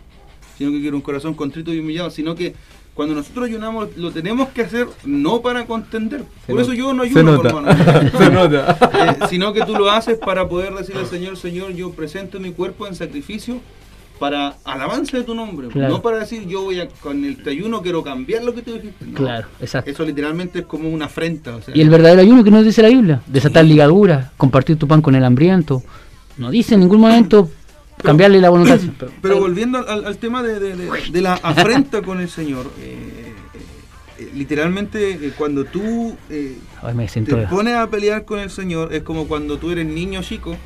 [SPEAKER 3] sino que quiere un corazón contrito y humillado, sino que cuando nosotros ayunamos lo tenemos que hacer no para contender.
[SPEAKER 4] Se
[SPEAKER 3] Por eso yo no
[SPEAKER 4] Se
[SPEAKER 3] ayuno, hermano.
[SPEAKER 4] Se nota.
[SPEAKER 3] Eh, sino que tú lo haces para poder decirle al Señor, Señor, yo presento mi cuerpo en sacrificio para alabanza de tu nombre,
[SPEAKER 2] Claro.
[SPEAKER 3] no para decir yo voy a con el ayuno quiero cambiar lo que tú dijiste. No.
[SPEAKER 2] Claro, exacto.
[SPEAKER 3] Eso literalmente es como una afrenta. O sea,
[SPEAKER 2] Y el verdadero ayuno que nos dice la Biblia, desatar ligaduras, compartir tu pan con el hambriento. No dice en ningún momento cambiarle la voluntad. Pero-
[SPEAKER 3] Pero volviendo al- tema de, de- de- de la afrenta con el Señor, eh, eh, literalmente eh, cuando tú eh,
[SPEAKER 2] Ay, me
[SPEAKER 3] te pones a pelear con el Señor, es como cuando tú eres niño chico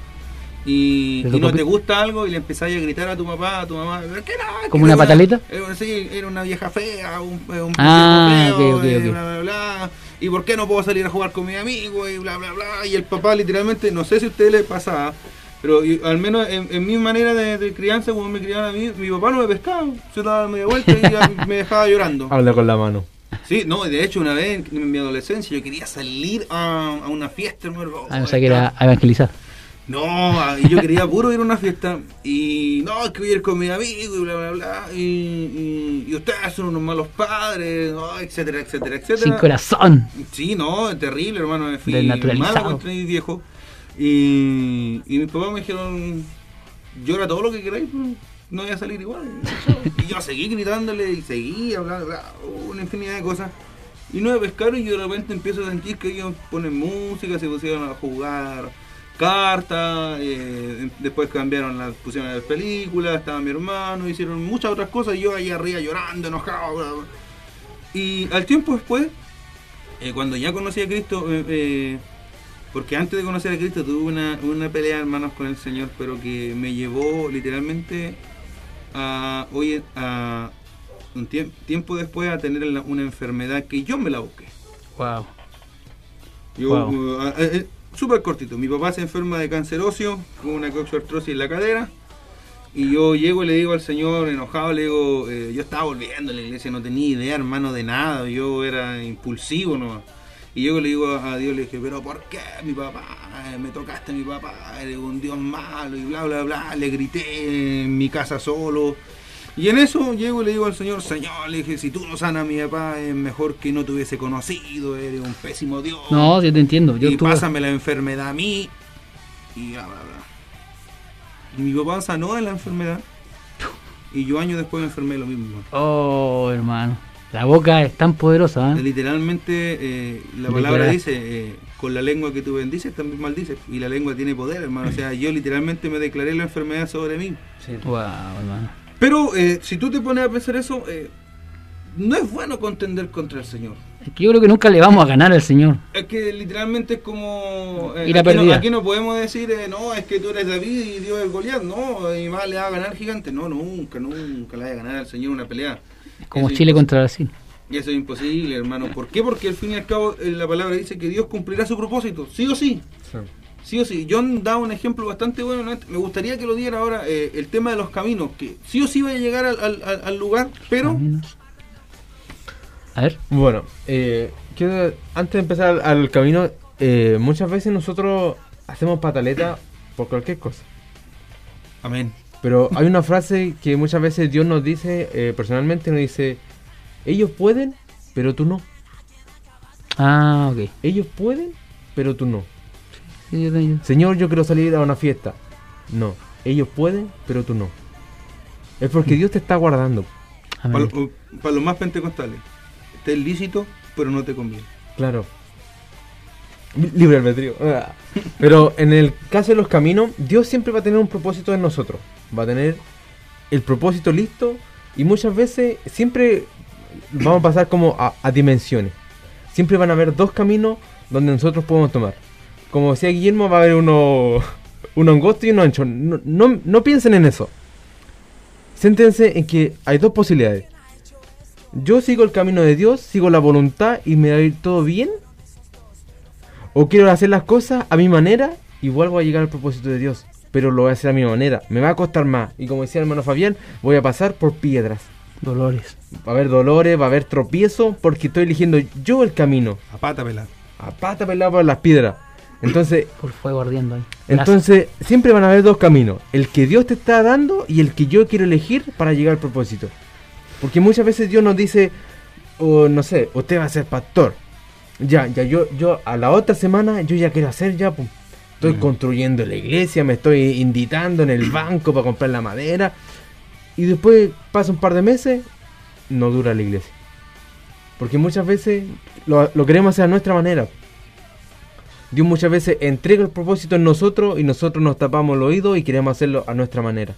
[SPEAKER 3] y, no te gusta algo y le empezás a gritar a tu papá, a tu mamá, "¿Pero qué era?
[SPEAKER 2] ¿Como una pataleta?
[SPEAKER 3] Era, sí, era una vieja fea, un, eh, un
[SPEAKER 2] Ah,
[SPEAKER 3] viejo feo, eh, bla, bla, bla, y por qué no puedo salir a jugar con mi amigo y bla, bla, bla, y el papá literalmente, no sé si a usted le pasaba, pero al menos en, en mi manera de, de crianza, como me criaban a mí, mi papá no me pescaba, se daba media vuelta y ya me dejaba llorando.
[SPEAKER 4] Habla con la mano.
[SPEAKER 3] Sí, no, de hecho una vez en mi adolescencia yo quería salir a, a una fiesta, hermano.
[SPEAKER 2] Ah, no sé que era a evangelizar.
[SPEAKER 3] No, ah, yo quería puro ir a una fiesta y no, es que voy a ir con mi amigo y bla, bla, bla. Y, y, y ustedes son unos malos padres, no, etcétera, etcétera, etcétera.
[SPEAKER 2] Sin corazón.
[SPEAKER 3] Sí, no, es terrible, hermano. Me fui malo contra mi viejo. Y, y mis papás me dijeron, llora todo lo que queráis, pero no voy a salir igual. y yo seguí gritándole y seguí hablando, bla, una infinidad de cosas. Y no me pescaron y yo de repente empiezo a sentir que ellos ponen música, se pusieron a jugar cartas, eh, después cambiaron las, pusieron las películas, estaba mi hermano, hicieron muchas otras cosas y yo ahí arriba llorando, enojado. bla, bla. Y al tiempo después, eh, cuando ya conocí a Cristo, eh, porque antes de conocer a Cristo tuve una, una pelea hermanos con el Señor, pero que me llevó literalmente a hoy a un tiemp- tiempo después a tener una enfermedad que yo me la busqué.
[SPEAKER 2] Wow.
[SPEAKER 3] Yo,
[SPEAKER 2] Wow.
[SPEAKER 3] uh, súper cortito. Mi papá se enferma de cáncer óseo con una coxartrosis en la cadera. Y yo llego y le digo al señor, enojado, le digo, eh, yo estaba volviendo a la iglesia, no tenía idea, hermano, de nada. Yo era impulsivo nomás. Y yo le digo a Dios, le dije, pero ¿por qué mi papá? Eh, Me tocaste a mi papá, eres un Dios malo y bla, bla, bla. Le grité en mi casa solo. Y en eso llego y le digo al Señor, Señor, le dije, si tú no sanas a mi papá, es mejor que no te hubiese conocido, eres un pésimo Dios.
[SPEAKER 2] No, yo te entiendo. Yo
[SPEAKER 3] y
[SPEAKER 2] estuve-
[SPEAKER 3] pásame la enfermedad a mí. Y bla, bla, bla. Y mi papá sanó de la enfermedad. Y yo años después me enfermé lo mismo.
[SPEAKER 2] Oh, hermano. La boca es tan poderosa. ¿eh?
[SPEAKER 3] Literalmente, eh, la palabra dice, eh, con la lengua que tú bendices, también maldices. Y la lengua tiene poder, hermano. O sea, yo literalmente me declaré la enfermedad sobre mí.
[SPEAKER 2] Wow, hermano.
[SPEAKER 3] Pero eh, si tú te pones a pensar eso, eh, no es bueno contender contra el Señor.
[SPEAKER 2] Es que yo creo que nunca le vamos a ganar al Señor.
[SPEAKER 3] Es que literalmente es como. eh,
[SPEAKER 2] Ir a
[SPEAKER 3] aquí, no,
[SPEAKER 2] perdida.
[SPEAKER 3] aquí no podemos decir, eh, no, es que tú eres David y Dios es Goliat. No, y más le va a ganar gigante. No, nunca, nunca le va a ganar al Señor una pelea.
[SPEAKER 2] Como
[SPEAKER 3] Eso
[SPEAKER 2] Chile contra Brasil.
[SPEAKER 3] Y eso es imposible, hermano. ¿Por qué? Porque al fin y al cabo eh, la palabra dice que Dios cumplirá su propósito. Sí o sí.
[SPEAKER 4] Sí.
[SPEAKER 3] Sí o sí. John da un ejemplo bastante bueno. ¿no? Me gustaría que lo diera ahora eh, el tema de los caminos. Que sí o sí va a llegar al, al- al- al lugar, pero.
[SPEAKER 2] Caminos. A ver.
[SPEAKER 4] Bueno, eh, quiero- antes de empezar al, al camino, eh, muchas veces nosotros hacemos pataleta por cualquier cosa.
[SPEAKER 3] Amén.
[SPEAKER 4] Pero hay una frase que muchas veces Dios nos dice, eh, personalmente nos dice, ellos pueden, pero tú no.
[SPEAKER 2] Ah, ok.
[SPEAKER 4] Ellos pueden, pero tú no. Señor, yo quiero salir a una fiesta. No, ellos pueden, pero tú no. Es porque Dios te está guardando.
[SPEAKER 3] Para,
[SPEAKER 2] Amén.
[SPEAKER 3] lo- para los más pentecostales. Te es lícito, pero no te conviene.
[SPEAKER 4] Claro. Libre albedrío. Pero en el caso de los caminos, Dios siempre va a tener un propósito en nosotros. Va a tener el propósito listo y muchas veces siempre vamos a pasar como a, a dimensiones. Siempre van a haber dos caminos donde nosotros podemos tomar. Como decía Guillermo, va a haber uno, uno angosto y uno ancho. No, no, no piensen en eso. Siéntense en que hay dos posibilidades. Yo sigo el camino de Dios, sigo la voluntad y me va a ir todo bien. O quiero hacer las cosas a mi manera y vuelvo a llegar al propósito de Dios. Pero lo voy a hacer a mi manera. Me va a costar más. Y como decía el hermano Fabián, voy a pasar por piedras.
[SPEAKER 2] Dolores.
[SPEAKER 4] Va a haber dolores, va a haber tropiezo porque estoy eligiendo yo el camino.
[SPEAKER 3] A pata pelada.
[SPEAKER 4] A pata pelada por las piedras. Entonces,
[SPEAKER 2] Por fuego ardiendo ahí.
[SPEAKER 4] entonces siempre van a haber dos caminos. El que Dios te está dando y el que yo quiero elegir para llegar al propósito. Porque muchas veces Dios nos dice, o no sé, usted va a ser pastor. Ya, ya, yo, yo a la otra semana yo ya quiero hacer ya, pum. Estoy
[SPEAKER 3] Mm.
[SPEAKER 4] construyendo la iglesia, me estoy inditando en el banco para comprar la madera. Y después pasa un par de meses, no dura la iglesia. Porque muchas veces lo, lo queremos hacer a nuestra manera. Dios muchas veces entrega el propósito en nosotros y nosotros nos tapamos el oído y queremos hacerlo a nuestra manera.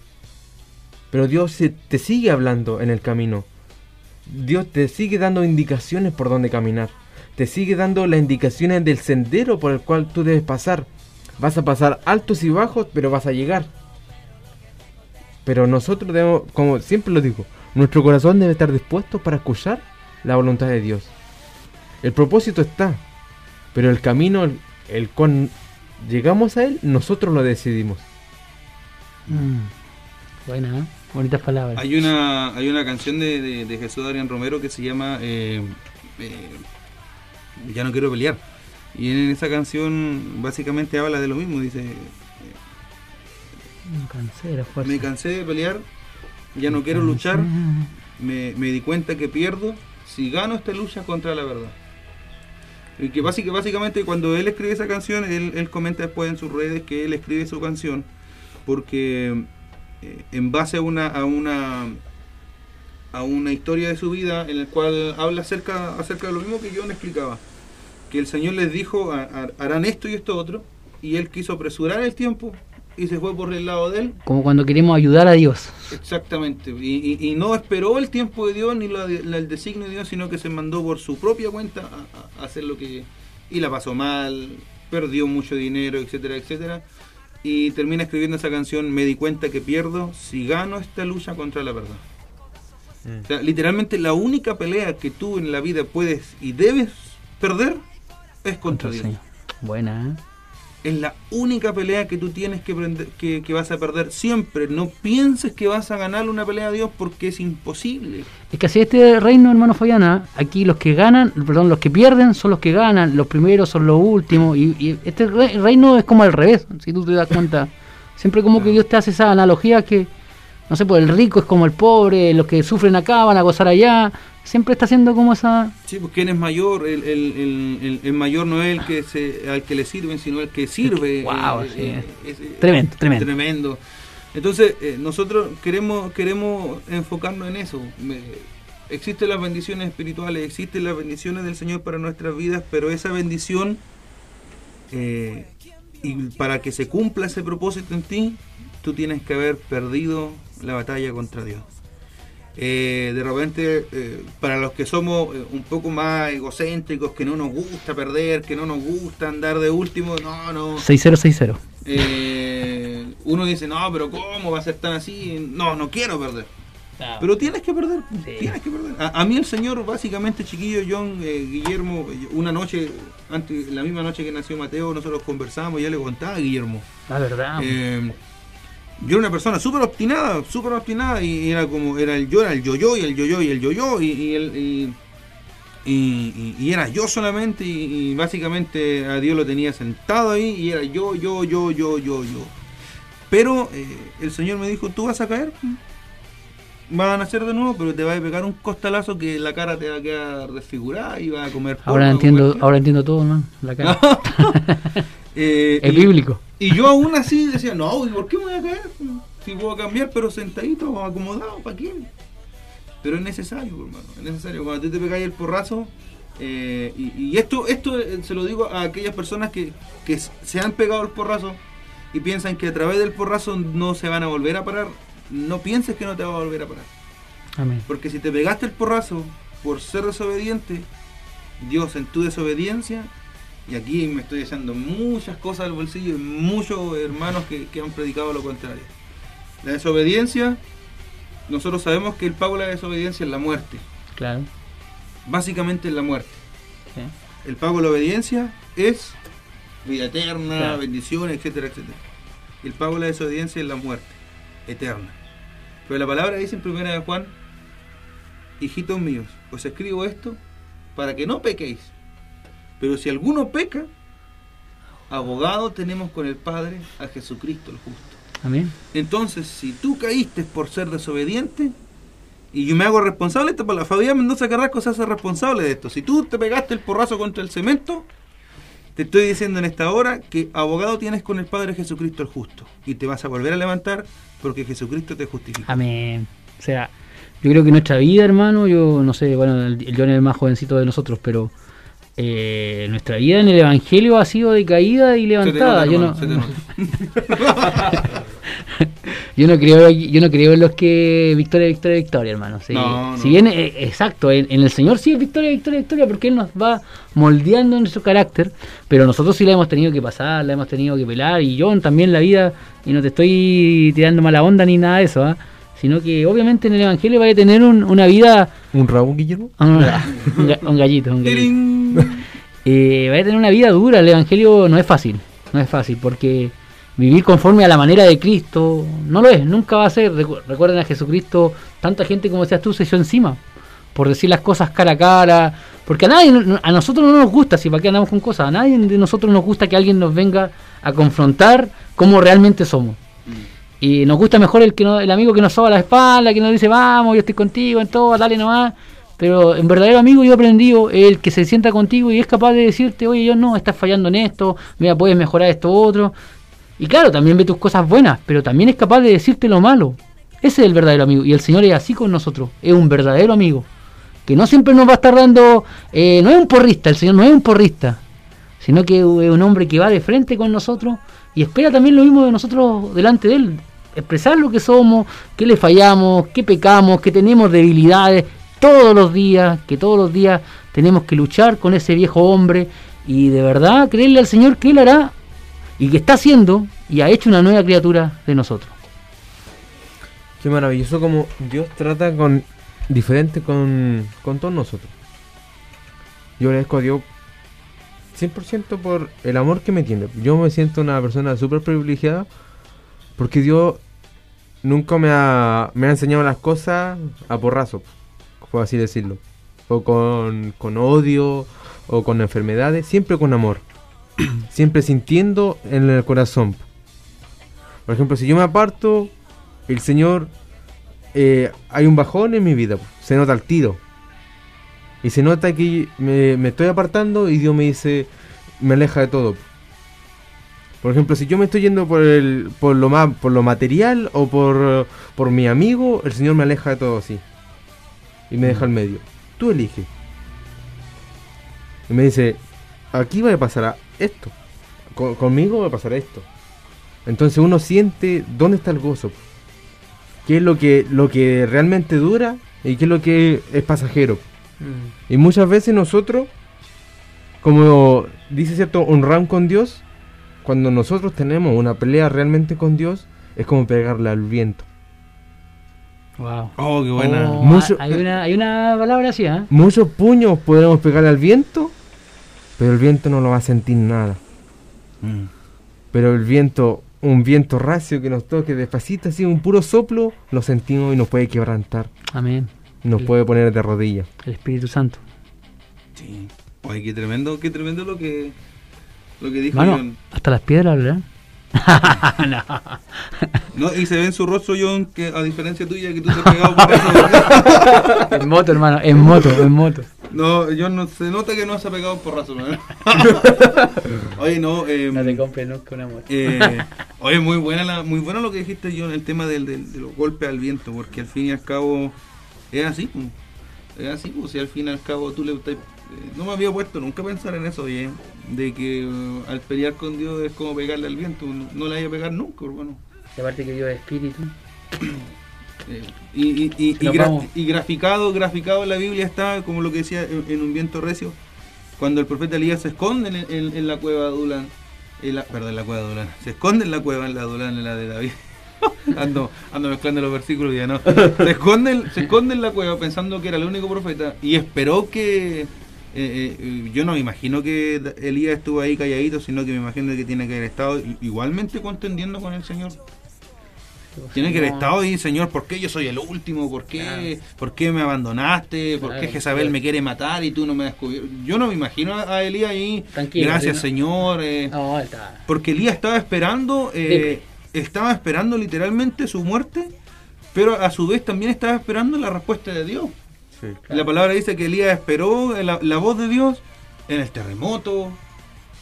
[SPEAKER 4] Pero Dios te sigue hablando en el camino. Dios te sigue dando indicaciones por dónde caminar. Te sigue dando las indicaciones del sendero por el cual tú debes pasar. Vas a pasar altos y bajos, pero vas a llegar. Pero nosotros debemos, como siempre lo digo, nuestro corazón debe estar dispuesto para escuchar la voluntad de Dios. El propósito está, pero el camino, el, cual llegamos a él, nosotros lo decidimos.
[SPEAKER 2] Mm. Buena, ¿eh? Bonitas palabras.
[SPEAKER 3] Hay una, hay una canción de, de- de Jesús Adrián Romero que se llama eh, eh, Ya no quiero pelear. Y en esa canción básicamente habla de lo mismo. Dice,
[SPEAKER 2] Me cansé de la fuerza.
[SPEAKER 3] Me cansé de pelear, ya no quiero luchar, me, me di cuenta que pierdo si gano esta lucha contra la verdad. Y que básic- básicamente cuando él escribe esa canción, él, comenta después en sus redes que él escribe su canción porque eh, en base a una, a una a una historia de su vida en la cual habla acerca, acerca de lo mismo que John explicaba. Que el Señor les dijo, "Ha- ha- harán esto y esto otro, y él quiso apresurar el tiempo y se fue por el lado de él
[SPEAKER 2] Como cuando queremos ayudar a Dios.
[SPEAKER 3] Exactamente, y, y- y no esperó el tiempo de Dios ni la la- el designio de Dios, sino que se mandó por su propia cuenta a, a hacer lo que... Y la pasó mal, perdió mucho dinero, etcétera, etcétera. Y termina escribiendo esa canción, me di cuenta que pierdo si gano esta lucha contra la verdad.
[SPEAKER 4] Mm.
[SPEAKER 3] O sea, literalmente la única pelea que tú en la vida puedes y debes perder es contra
[SPEAKER 2] el
[SPEAKER 3] Dios.
[SPEAKER 2] Buena, ¿eh?
[SPEAKER 3] Es la única pelea que tú tienes que, prender- que, que vas a perder siempre. No pienses que vas a ganar una pelea a Dios porque es imposible.
[SPEAKER 2] Es que así este reino, hermano Fabiana, aquí los que ganan, perdón, los que pierden son los que ganan, los primeros son los últimos, y, y este re- reino es como al revés, si tú te das cuenta. Siempre como que Dios te hace esa analogía que, no sé, pues el rico es como el pobre, los que sufren acá van a gozar allá, siempre está haciendo como esa...
[SPEAKER 3] Sí, pues quién es mayor, el, el, el, mayor no es el que se, al que le sirven, sino el que sirve.
[SPEAKER 2] Guau,
[SPEAKER 3] Eh,
[SPEAKER 2] sí.
[SPEAKER 3] eh, es- eh,
[SPEAKER 2] Tremendo, tremendo.
[SPEAKER 3] Tremendo. Entonces, eh, nosotros queremos queremos enfocarnos en eso. Existen las bendiciones espirituales, existen las bendiciones del Señor para nuestras vidas, pero esa bendición, eh, y para que se cumpla ese propósito en ti, tú tienes que haber perdido la batalla contra Dios. Eh, de repente, eh, para los que somos eh, un poco más egocéntricos, que no nos gusta perder, que no nos gusta andar de último, no, no.
[SPEAKER 2] 6060.
[SPEAKER 3] Eh, uno dice, no, pero ¿cómo va a ser tan así? No, no quiero perder. Pero tienes que perder,
[SPEAKER 2] Sí.
[SPEAKER 3] tienes que perder. A, a mí el señor, básicamente, chiquillo, John, eh, Guillermo, una noche, antes, la misma noche que nació Mateo, nosotros conversamos, ya le contaba a Guillermo.
[SPEAKER 2] La verdad.
[SPEAKER 3] Yo era una persona súper obstinada, súper obstinada, y era como, era el yo, era el yo-yo, y el yo-yo, y el yo-yo, y, y, el- y- y- era yo solamente, y, básicamente a Dios lo tenía sentado ahí, y era yo, yo, yo, yo, yo, yo. Pero eh, el Señor me dijo, tú vas a caer, vas a nacer de nuevo, pero te va a pegar un costalazo que la cara te va a quedar desfigurada y vas a comer
[SPEAKER 2] ahora entiendo, ahora entiendo todo, hermano. La cara.
[SPEAKER 3] Eh,
[SPEAKER 2] es bíblico.
[SPEAKER 3] Y yo aún así decía, no, ¿y por qué me voy a caer? Si puedo cambiar, pero sentadito, acomodado, ¿para qué? Pero es necesario, hermano, es necesario. Cuando tú te pegáis el porrazo, eh, y, y esto esto eh, se lo digo a aquellas personas que, que se han pegado el porrazo y piensan que a través del porrazo no se van a volver a parar. No pienses que no te va a volver a parar.
[SPEAKER 2] Amén.
[SPEAKER 3] Porque si te pegaste el porrazo por ser desobediente, Dios en tu desobediencia, y aquí me estoy echando muchas cosas al bolsillo y muchos hermanos que, que han predicado lo contrario. La desobediencia, nosotros sabemos que el pago de la desobediencia es la muerte.
[SPEAKER 2] Claro.
[SPEAKER 3] Básicamente es la muerte.
[SPEAKER 2] Sí.
[SPEAKER 3] El pago de la obediencia es vida eterna,
[SPEAKER 2] Claro.
[SPEAKER 3] bendiciones, etcétera, etcétera. El pago de la desobediencia es la muerte eterna. Pero la palabra dice en primera de Juan, hijitos míos, os escribo esto para que no pequéis. Pero si alguno peca, abogado tenemos con el Padre a Jesucristo el justo.
[SPEAKER 2] Amén.
[SPEAKER 3] Entonces, si tú caíste por ser desobediente, y yo me hago responsable, esta la Fabián Mendoza Carrasco se hace responsable de esto. Si tú te pegaste el porrazo contra el cemento, te estoy diciendo en esta hora que abogado tienes con el Padre Jesucristo el justo. Y te vas a volver a levantar porque Jesucristo te justifica.
[SPEAKER 2] Amén. O sea, yo creo que nuestra vida, hermano, yo no sé, bueno, el, el John es el más jovencito de nosotros, pero eh, nuestra vida en el Evangelio ha sido de caída y levantada. yo, no, yo no creo yo no creo en los que victoria, victoria, victoria, hermano. Sí.
[SPEAKER 3] No, no.
[SPEAKER 2] Si bien, eh, exacto, en, en el Señor sí es victoria, victoria, victoria, porque Él nos va moldeando nuestro carácter, pero nosotros sí la hemos tenido que pasar, la hemos tenido que pelar, y yo también la vida, y no te estoy tirando mala onda ni nada de eso, ¿ah? Sino que obviamente en el Evangelio vaya a tener un- una vida...
[SPEAKER 4] ¿Un Raúl Guillermo?
[SPEAKER 2] un, ga- un gallito, un gallito. Eh, vaya a tener una vida dura, el Evangelio no es fácil, no es fácil, porque vivir conforme a la manera de Cristo no lo es, nunca va a ser. Recu- Recuerden a Jesucristo, tanta gente como decías tú se echó encima por decir las cosas cara a cara, porque a nadie, a nosotros no nos gusta, si para qué andamos con cosas, a nadie de nosotros nos gusta que alguien nos venga a confrontar como realmente somos. Y nos gusta mejor el que no- el amigo que nos soba la espalda, que nos dice, vamos, yo estoy contigo en todo, dale nomás. Pero en verdadero amigo yo he aprendido el que se sienta contigo y es capaz de decirte, oye, yo no, estás fallando en esto, mira, puedes mejorar esto otro. Y claro, también ve tus cosas buenas, pero también es capaz de decirte lo malo. Ese es el verdadero amigo. Y el Señor es así con nosotros, es un verdadero amigo. Que no siempre nos va a estar dando, eh, no es un porrista, el Señor no es un porrista, sino que es un hombre que va de frente con nosotros y espera también lo mismo de nosotros delante de Él. Expresar lo que somos, que le fallamos, que pecamos, que tenemos debilidades todos los días, que todos los días tenemos que luchar con ese viejo hombre y de verdad creerle al Señor que Él hará y que está haciendo y ha hecho una nueva criatura de nosotros.
[SPEAKER 4] Qué maravilloso como Dios trata con diferente con, con todos nosotros. Yo agradezco a Dios 100% por el amor que me tiene. Yo me siento una persona súper privilegiada porque Dios nunca me ha, me ha enseñado las cosas a porrazo, por así decirlo. O con, con odio o con enfermedades, siempre con amor. siempre sintiendo en el corazón. Por ejemplo, si yo me aparto, el Señor, eh, hay un bajón en mi vida, se nota el tiro. Y se nota que me, me estoy apartando y Dios me dice, me aleja de todo. Por ejemplo, si yo me estoy yendo por, el, por, lo, ma- por lo material o por, por mi amigo, el Señor me aleja de todo así. Y me deja al medio. Tú eliges. Y me dice, aquí va a pasar a esto. Con- conmigo va a pasar esto. Entonces uno siente dónde está el gozo. ¿Qué es lo que, lo que realmente dura y qué es lo que es pasajero? Y muchas veces nosotros, como dice cierto, honramos con Dios, cuando nosotros tenemos una pelea realmente con Dios, es como pegarle al viento.
[SPEAKER 2] Wow.
[SPEAKER 3] Oh, qué buena.
[SPEAKER 2] Oh,
[SPEAKER 4] Mucho-
[SPEAKER 2] hay, una, hay una palabra así, ¿ah?
[SPEAKER 4] Muchos puños podremos pegarle al viento, pero el viento no lo va a sentir nada.
[SPEAKER 3] Mm.
[SPEAKER 4] Pero el viento, un viento racio que nos toque despacito, así un puro soplo, lo sentimos y nos puede quebrantar,
[SPEAKER 2] Amén.
[SPEAKER 4] nos puede poner de rodillas.
[SPEAKER 2] El Espíritu Santo.
[SPEAKER 3] Sí. Oye, qué tremendo, qué tremendo lo que, lo que dijo
[SPEAKER 2] Mano,
[SPEAKER 3] John.
[SPEAKER 2] hasta las piedras, ¿verdad? no.
[SPEAKER 3] No, y se ve en su rostro, John, que a diferencia tuya, que tú te has pegado por eso.
[SPEAKER 2] En moto, hermano, en moto, en moto.
[SPEAKER 3] No, John, no, se nota que no se ha pegado por razón. ¿no? Oye, no, eh,
[SPEAKER 2] No te compres nunca una moto.
[SPEAKER 3] eh, oye, muy buena la, muy bueno lo que dijiste, John, el tema del, del- de los golpes al viento, porque al fin y al cabo es así, es así, pues, si al fin y al cabo tú le estás- eh, no me había puesto nunca a pensar en eso, bien, de que eh, al pelear con Dios es como pegarle al viento, no, no le vaya a pegar nunca, hermano.
[SPEAKER 2] Y aparte que Dios es espíritu.
[SPEAKER 3] Eh, y, y, y, y gra- graficado, graficado en la Biblia está, como lo que decía en, en un viento recio, cuando el profeta Elías se esconde en, en- en la cueva de Adulán, la- perdón, en la cueva de Adulán, se esconde en la cueva en la Adulán, en la de David. ando, ando mezclando los versículos ya no. Se esconde, se esconde en la cueva pensando que era el único profeta y esperó que... eh, eh, yo no me imagino que Elías estuvo ahí calladito, sino que me imagino que tiene que haber estado igualmente contendiendo con el Señor. Tiene que haber estado ahí, Señor, ¿por qué yo soy el último? ¿Por qué,
[SPEAKER 2] Claro.
[SPEAKER 3] ¿por qué me abandonaste? ¿Por qué Jezabel
[SPEAKER 2] claro.
[SPEAKER 3] me quiere matar y tú no me has descubierto? Yo no me imagino a Elías ahí.
[SPEAKER 2] Tranquilo,
[SPEAKER 3] Gracias,
[SPEAKER 2] ¿no?
[SPEAKER 3] Señor. eh,
[SPEAKER 2] No, está.
[SPEAKER 3] Porque Elías estaba esperando, eh, estaba esperando literalmente su muerte, pero a su vez también estaba esperando la respuesta de Dios. La palabra dice que Elías esperó la, la voz de Dios en el terremoto,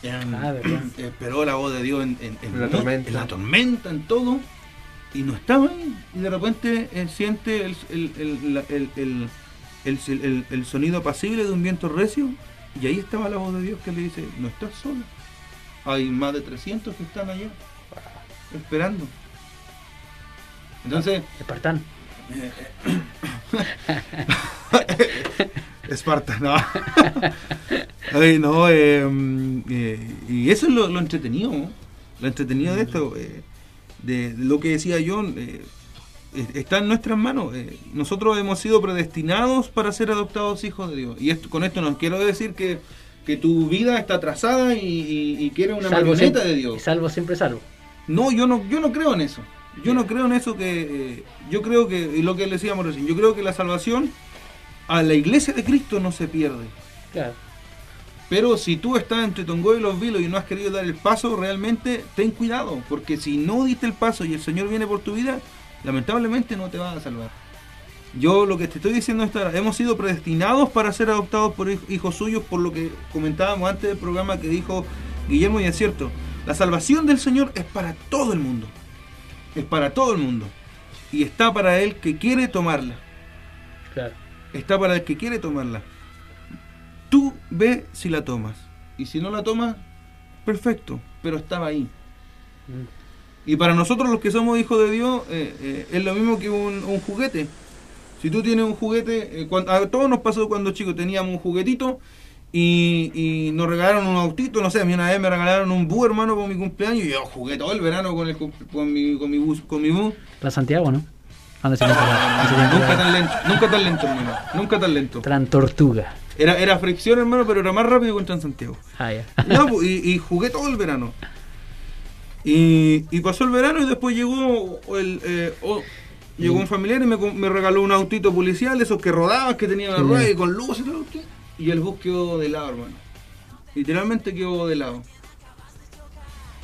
[SPEAKER 3] en-
[SPEAKER 2] Ah,
[SPEAKER 3] esperó la voz de Dios en, en- en
[SPEAKER 4] En la tormenta.
[SPEAKER 3] en la tormenta, en todo, y no estaba ahí. Y de repente eh, siente el, el, el, la- el- el- el- el- el sonido apacible de un viento recio, y ahí estaba la voz de Dios que le dice, no estás solo. Hay más de 300 que están allá, esperando. Entonces,
[SPEAKER 2] Espartano.
[SPEAKER 3] Esparta, no. Ay, no, eh, eh, y eso es lo, lo entretenido, ¿no? lo entretenido de esto, eh, de, de lo que decía John, eh, está en nuestras manos. nosotros hemos sido predestinados para ser adoptados hijos de Dios. Y esto, con esto no quiero decir que, que tu vida está trazada y, y- y que eres una
[SPEAKER 2] Salvo
[SPEAKER 3] marioneta
[SPEAKER 2] siempre-
[SPEAKER 3] de Dios.
[SPEAKER 2] Salvo siempre salvo.
[SPEAKER 3] No, yo no, yo no creo en eso. Yo no creo en eso que eh, yo creo que y lo que le decíamos recién, yo creo que la salvación a la iglesia de Cristo no se pierde.
[SPEAKER 2] Claro.
[SPEAKER 3] Pero si tú estás entre Tongoy y los Vilos y no has querido dar el paso, realmente ten cuidado, porque si no diste el paso y el Señor viene por tu vida, lamentablemente no te va a salvar. Yo lo que te estoy diciendo es que hemos sido predestinados para ser adoptados por hij- hijos suyos, por lo que comentábamos antes del programa que dijo Guillermo, y es cierto, la salvación del Señor es para todo el mundo, es para todo el mundo, y está para el que quiere tomarla
[SPEAKER 2] Claro.
[SPEAKER 3] está para el que quiere tomarla. Tú ve si la tomas. Y si no la tomas, perfecto, pero estaba ahí. Y para nosotros los que somos hijos de Dios, eh, eh, es lo mismo que un, un juguete. Si tú tienes un juguete, eh, cuan- a todos nos pasó cuando chicos teníamos un juguetito y, y nos regalaron un autito, no sé, a mí una vez me regalaron un bus, hermano, por mi cumpleaños y yo jugué todo el verano con, el, con, mi, con mi bus. Con mi bus.
[SPEAKER 2] La Santiago, ¿no? ¿Dónde se encuentra? ¿Dónde se encuentra?
[SPEAKER 3] Nunca tan lento, nunca tan lento, hermano, nunca tan lento.
[SPEAKER 2] Tran Tortuga.
[SPEAKER 3] Era, era fricción, hermano, pero era más rápido que en Transantiago.
[SPEAKER 2] Ah, ya.
[SPEAKER 3] No, pues, y, y jugué todo el verano. Y, y pasó el verano y después llegó el eh, oh, llegó un familiar y me, regaló un autito policial, esos que rodaban, que tenían
[SPEAKER 2] Sí.
[SPEAKER 3] rueda y con luz y todo. Y el bus quedó de lado, hermano. Literalmente quedó de lado.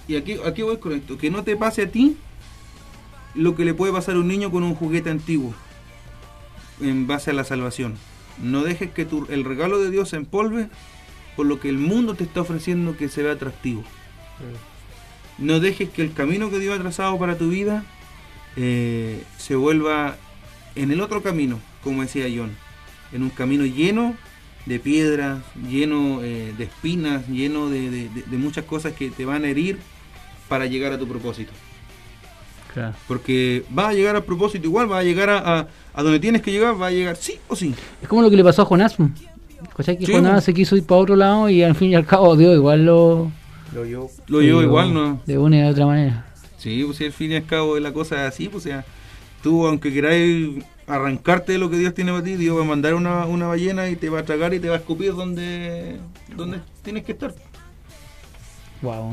[SPEAKER 3] Y aquí, aquí voy con esto, que no te pase a ti lo que le puede pasar a un niño con un juguete antiguo en base a la salvación. No dejes que tu- el regalo de Dios se empolve por lo que el mundo te está ofreciendo que se vea atractivo. No dejes que el camino que Dios ha trazado para tu vida eh, se vuelva en el otro camino, como decía John, en un camino lleno de piedras, lleno eh, de espinas, lleno de, de- de- de muchas cosas que te van a herir para llegar a tu propósito.
[SPEAKER 2] Claro.
[SPEAKER 3] Porque vas a llegar al propósito igual, vas a llegar a, a- a donde tienes que llegar, va a llegar sí o sí.
[SPEAKER 2] Es como lo que le pasó a Jonás. ¿Cachai? Que
[SPEAKER 3] Sí,
[SPEAKER 2] Jonás se quiso ir para otro lado y al fin y al cabo Dios igual lo...
[SPEAKER 4] Lo yo.
[SPEAKER 3] Lo
[SPEAKER 2] lo-
[SPEAKER 3] igual, ¿no?
[SPEAKER 2] De una y de otra manera.
[SPEAKER 3] Sí, pues si al fin y al cabo la cosa es así, pues o sea, tú aunque queráis arrancarte de lo que Dios tiene para ti, Dios va a mandar una, una ballena y te va a tragar y te va a escupir donde, donde tienes que estar.
[SPEAKER 2] Wow.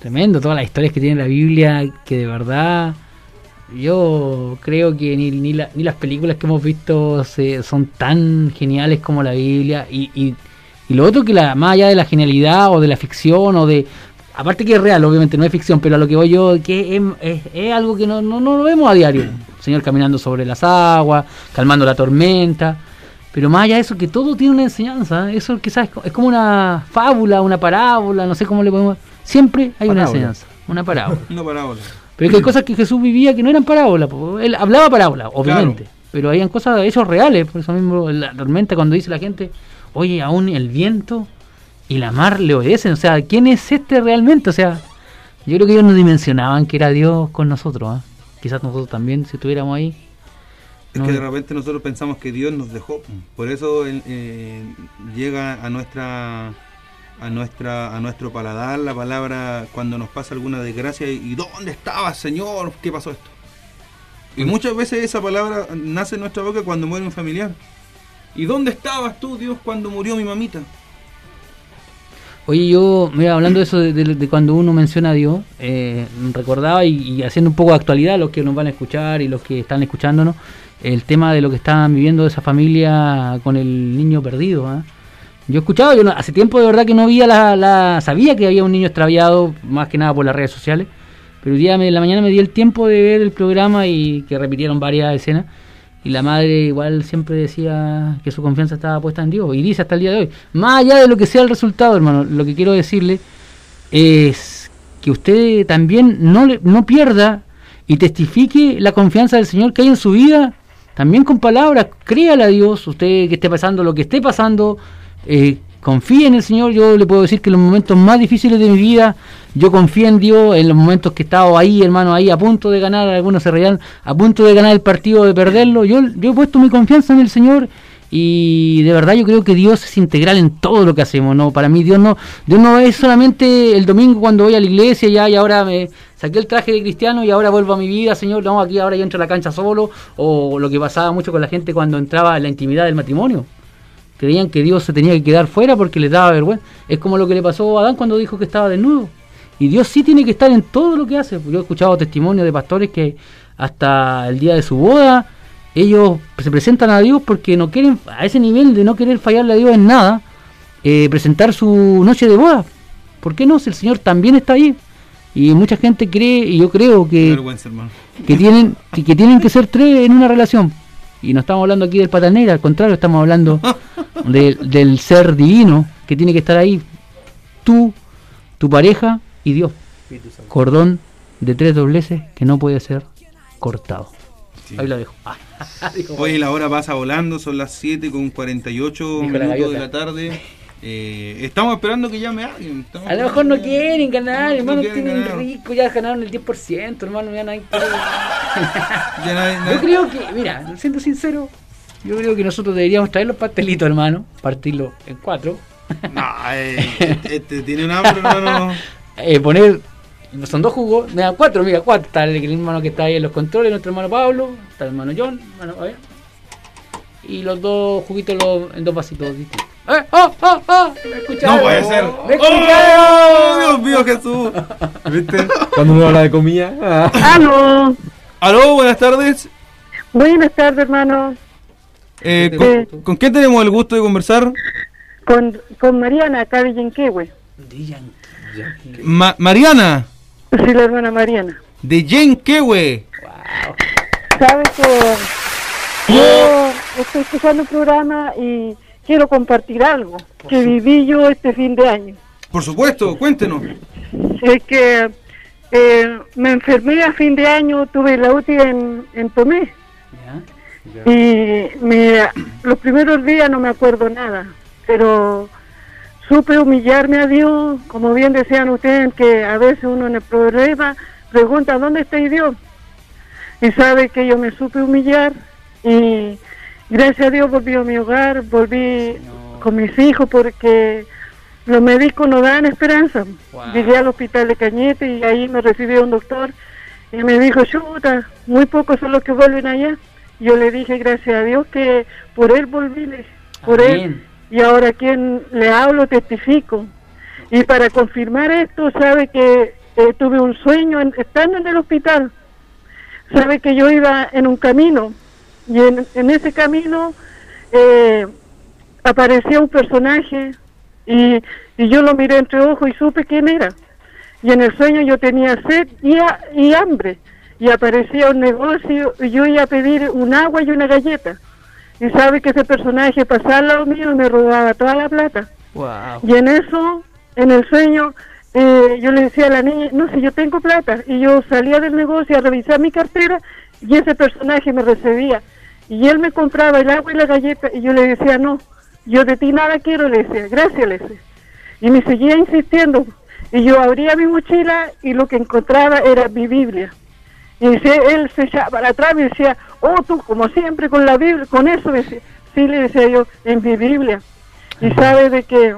[SPEAKER 2] Tremendo todas las historias que tiene la Biblia, que de verdad yo creo que ni, ni, la- ni las películas que hemos visto se- son tan geniales como la Biblia. Y, y, y lo otro que la, más allá de la genialidad o de la ficción o de... Aparte que es real, obviamente, no es ficción, pero a lo que voy yo, que es, es- es algo que no, no, no lo vemos a diario. El Señor caminando sobre las aguas, calmando la tormenta. Pero más allá de eso, que todo tiene una enseñanza. Eso quizás es co- es como una fábula, una parábola, no sé cómo le podemos... Siempre hay una
[SPEAKER 4] Parábola.
[SPEAKER 2] enseñanza, una parábola.
[SPEAKER 3] Una parábola.
[SPEAKER 2] Pero es que hay cosas que Jesús vivía que no eran parábolas. Él hablaba parábolas, obviamente. Pero habían cosas, hechos reales. Por eso mismo la tormenta, cuando dice la gente, oye, aún el viento y la mar le obedecen. O sea, ¿quién es este realmente? O sea, yo creo que ellos no dimensionaban que era Dios con nosotros. ¿ah? Quizás nosotros también, si estuviéramos ahí.
[SPEAKER 3] Es
[SPEAKER 2] no-
[SPEAKER 3] que de repente nosotros pensamos que Dios nos dejó. Por eso eh, llega a nuestra a nuestra a nuestro paladar la palabra cuando nos pasa alguna desgracia y ¿dónde estabas, Señor? ¿Qué pasó esto? Y muchas veces esa palabra nace en nuestra boca cuando muere un familiar. ¿Y dónde estabas tú, Dios, cuando murió mi mamita?
[SPEAKER 2] Oye, yo, mira, hablando de eso de, cuando uno menciona a Dios, eh, recordaba y, haciendo un poco de actualidad, los que nos van a escuchar y los que están escuchándonos, el tema de lo que estaban viviendo esa familia con el niño perdido. ¿ah? Yo escuchaba, yo no- hace tiempo de verdad que no había la, la- sabía que había un niño extraviado, más que nada por las redes sociales, pero el día de la mañana me di el tiempo de ver el programa y que repitieron varias escenas. Y la madre igual siempre decía que su confianza estaba puesta en Dios. Y dice hasta el día de hoy. Más allá de lo que sea el resultado, hermano, lo que quiero decirle es que usted también no, le, no pierda y testifique la confianza del Señor que hay en su vida. También con palabras, créale a Dios, usted que esté pasando lo que esté pasando, eh, confíe en el Señor. Yo le puedo decir que en los momentos más difíciles de mi vida, yo confío en Dios, en los momentos que he estado ahí, hermano, ahí a punto de ganar, algunos se reían, a punto de ganar el partido, de perderlo. Yo, yo he puesto mi confianza en el Señor y de verdad yo creo que Dios es integral en todo lo que hacemos. No, para mí Dios no, Dios no es solamente el domingo cuando voy a la iglesia ya y ahora me saqué el traje de cristiano y ahora vuelvo a mi vida, Señor. No, aquí ahora yo entro a la cancha solo o lo que pasaba mucho con la gente cuando entraba en la intimidad del matrimonio creían que Dios se tenía que quedar fuera porque les daba vergüenza. Es como lo que le pasó a Adán cuando dijo que estaba desnudo. Y Dios sí tiene que estar en todo lo que hace. Yo he escuchado testimonios de pastores que hasta el día de su boda ellos se presentan a Dios porque no quieren, a ese nivel de no querer fallarle a Dios en nada, eh, presentar su noche de boda. ¿Por qué no? Si el Señor también está ahí. Y mucha gente cree, y yo creo que, que tienen que, que tienen que ser tres en una relación. Y no estamos hablando aquí del pata negra, al contrario, estamos hablando de- del ser divino que tiene que estar ahí. Tú, tu pareja y Dios. Cordón de tres dobleces que no puede ser cortado.
[SPEAKER 3] Sí.
[SPEAKER 2] Ahí lo dejo. Ah,
[SPEAKER 3] Hoy la hora pasa volando, son las 7 con 48
[SPEAKER 2] Dijo la
[SPEAKER 3] minutos de la tarde. Eh, estamos esperando que llame alguien.
[SPEAKER 2] A lo mejor no
[SPEAKER 3] que-
[SPEAKER 2] quieren ganar,
[SPEAKER 3] No
[SPEAKER 2] hermano,
[SPEAKER 3] quieren
[SPEAKER 2] tienen
[SPEAKER 3] ganar.
[SPEAKER 2] rico, ya ganaron el 10%, hermano, ya nadie quiere.
[SPEAKER 3] Ya nadie-
[SPEAKER 2] Yo
[SPEAKER 3] nadie-
[SPEAKER 2] creo que, mira, siendo sincero, yo creo que nosotros deberíamos traer los pastelitos, hermano, partirlos en cuatro,
[SPEAKER 3] No, eh, este, tiene un hambre, hermano.
[SPEAKER 2] eh, poner, son dos jugos, me dan cuatro, mira, cuatro, está el, el hermano que está ahí en los controles, nuestro hermano Pablo, está el hermano John, hermano, a ver, y los dos juguitos los- en dos vasitos distintos. ¡Eh! ¡Oh! ¡Oh! ¡Oh! ¿Me escucharon?
[SPEAKER 3] No puede ser.
[SPEAKER 2] ¿Me
[SPEAKER 3] ¡Oh? Dios mío, Jesús!
[SPEAKER 4] ¿Viste? Cuando uno habla de comida. ah.
[SPEAKER 5] Aló,
[SPEAKER 3] Aló, buenas tardes.
[SPEAKER 5] buenas tardes, hermano.
[SPEAKER 3] Eh. ¿con, con quién tenemos el gusto de conversar?
[SPEAKER 5] Con, con Mariana, acá de Yenquehue.
[SPEAKER 2] Digan,
[SPEAKER 3] Ma- Mariana,
[SPEAKER 5] Sí, la hermana Mariana.
[SPEAKER 3] de Yenkewe.
[SPEAKER 2] wow.
[SPEAKER 5] Sabe que yo estoy escuchando el programa y quiero compartir algo que viví yo este fin de año.
[SPEAKER 3] Por supuesto, cuéntenos.
[SPEAKER 5] Es que eh, me enfermé a fin de año, tuve la UTI en, en Tomé
[SPEAKER 2] ¿Ya?
[SPEAKER 5] y me, los primeros días no me acuerdo nada, pero supe humillarme a Dios, como bien decían ustedes, que a veces uno en el problema pregunta, ¿dónde está Dios? Y sabe que yo me supe humillar y gracias a Dios volví a mi hogar, volví con mis hijos porque los médicos no dan esperanza.
[SPEAKER 2] Wow.
[SPEAKER 5] Llegué al hospital de Cañete y ahí me recibió un doctor y me dijo, chuta, muy pocos son los que vuelven allá. Yo le dije, gracias a Dios, que por él volví, por él. Y ahora quien le hablo testifico. Y para confirmar esto, sabe que eh, tuve un sueño en- estando en el hospital. Sabe que yo iba en un camino y en, en ese camino eh, aparecía un personaje y, y yo lo miré entre ojos y supe quién era. Y en el sueño yo tenía sed y, ha- y hambre y aparecía un negocio y yo iba a pedir un agua y una galleta. Y sabe que ese personaje pasaba al lado mío y me robaba toda la plata.
[SPEAKER 2] Wow.
[SPEAKER 5] Y en eso, en el sueño, eh, yo le decía a la niña, no sé, yo tengo plata. Y yo salía del negocio a revisar mi cartera y ese personaje me recibía. Y él me compraba el agua y la galleta y yo le decía, no, yo de ti nada quiero, le decía, gracias, le decía. Y me seguía insistiendo. Y yo abría mi mochila y lo que encontraba era mi Biblia. Y él se echaba para atrás y decía, oh, tú como siempre con la Biblia, con eso, decía, sí, le decía yo, en mi Biblia. Y sabe de que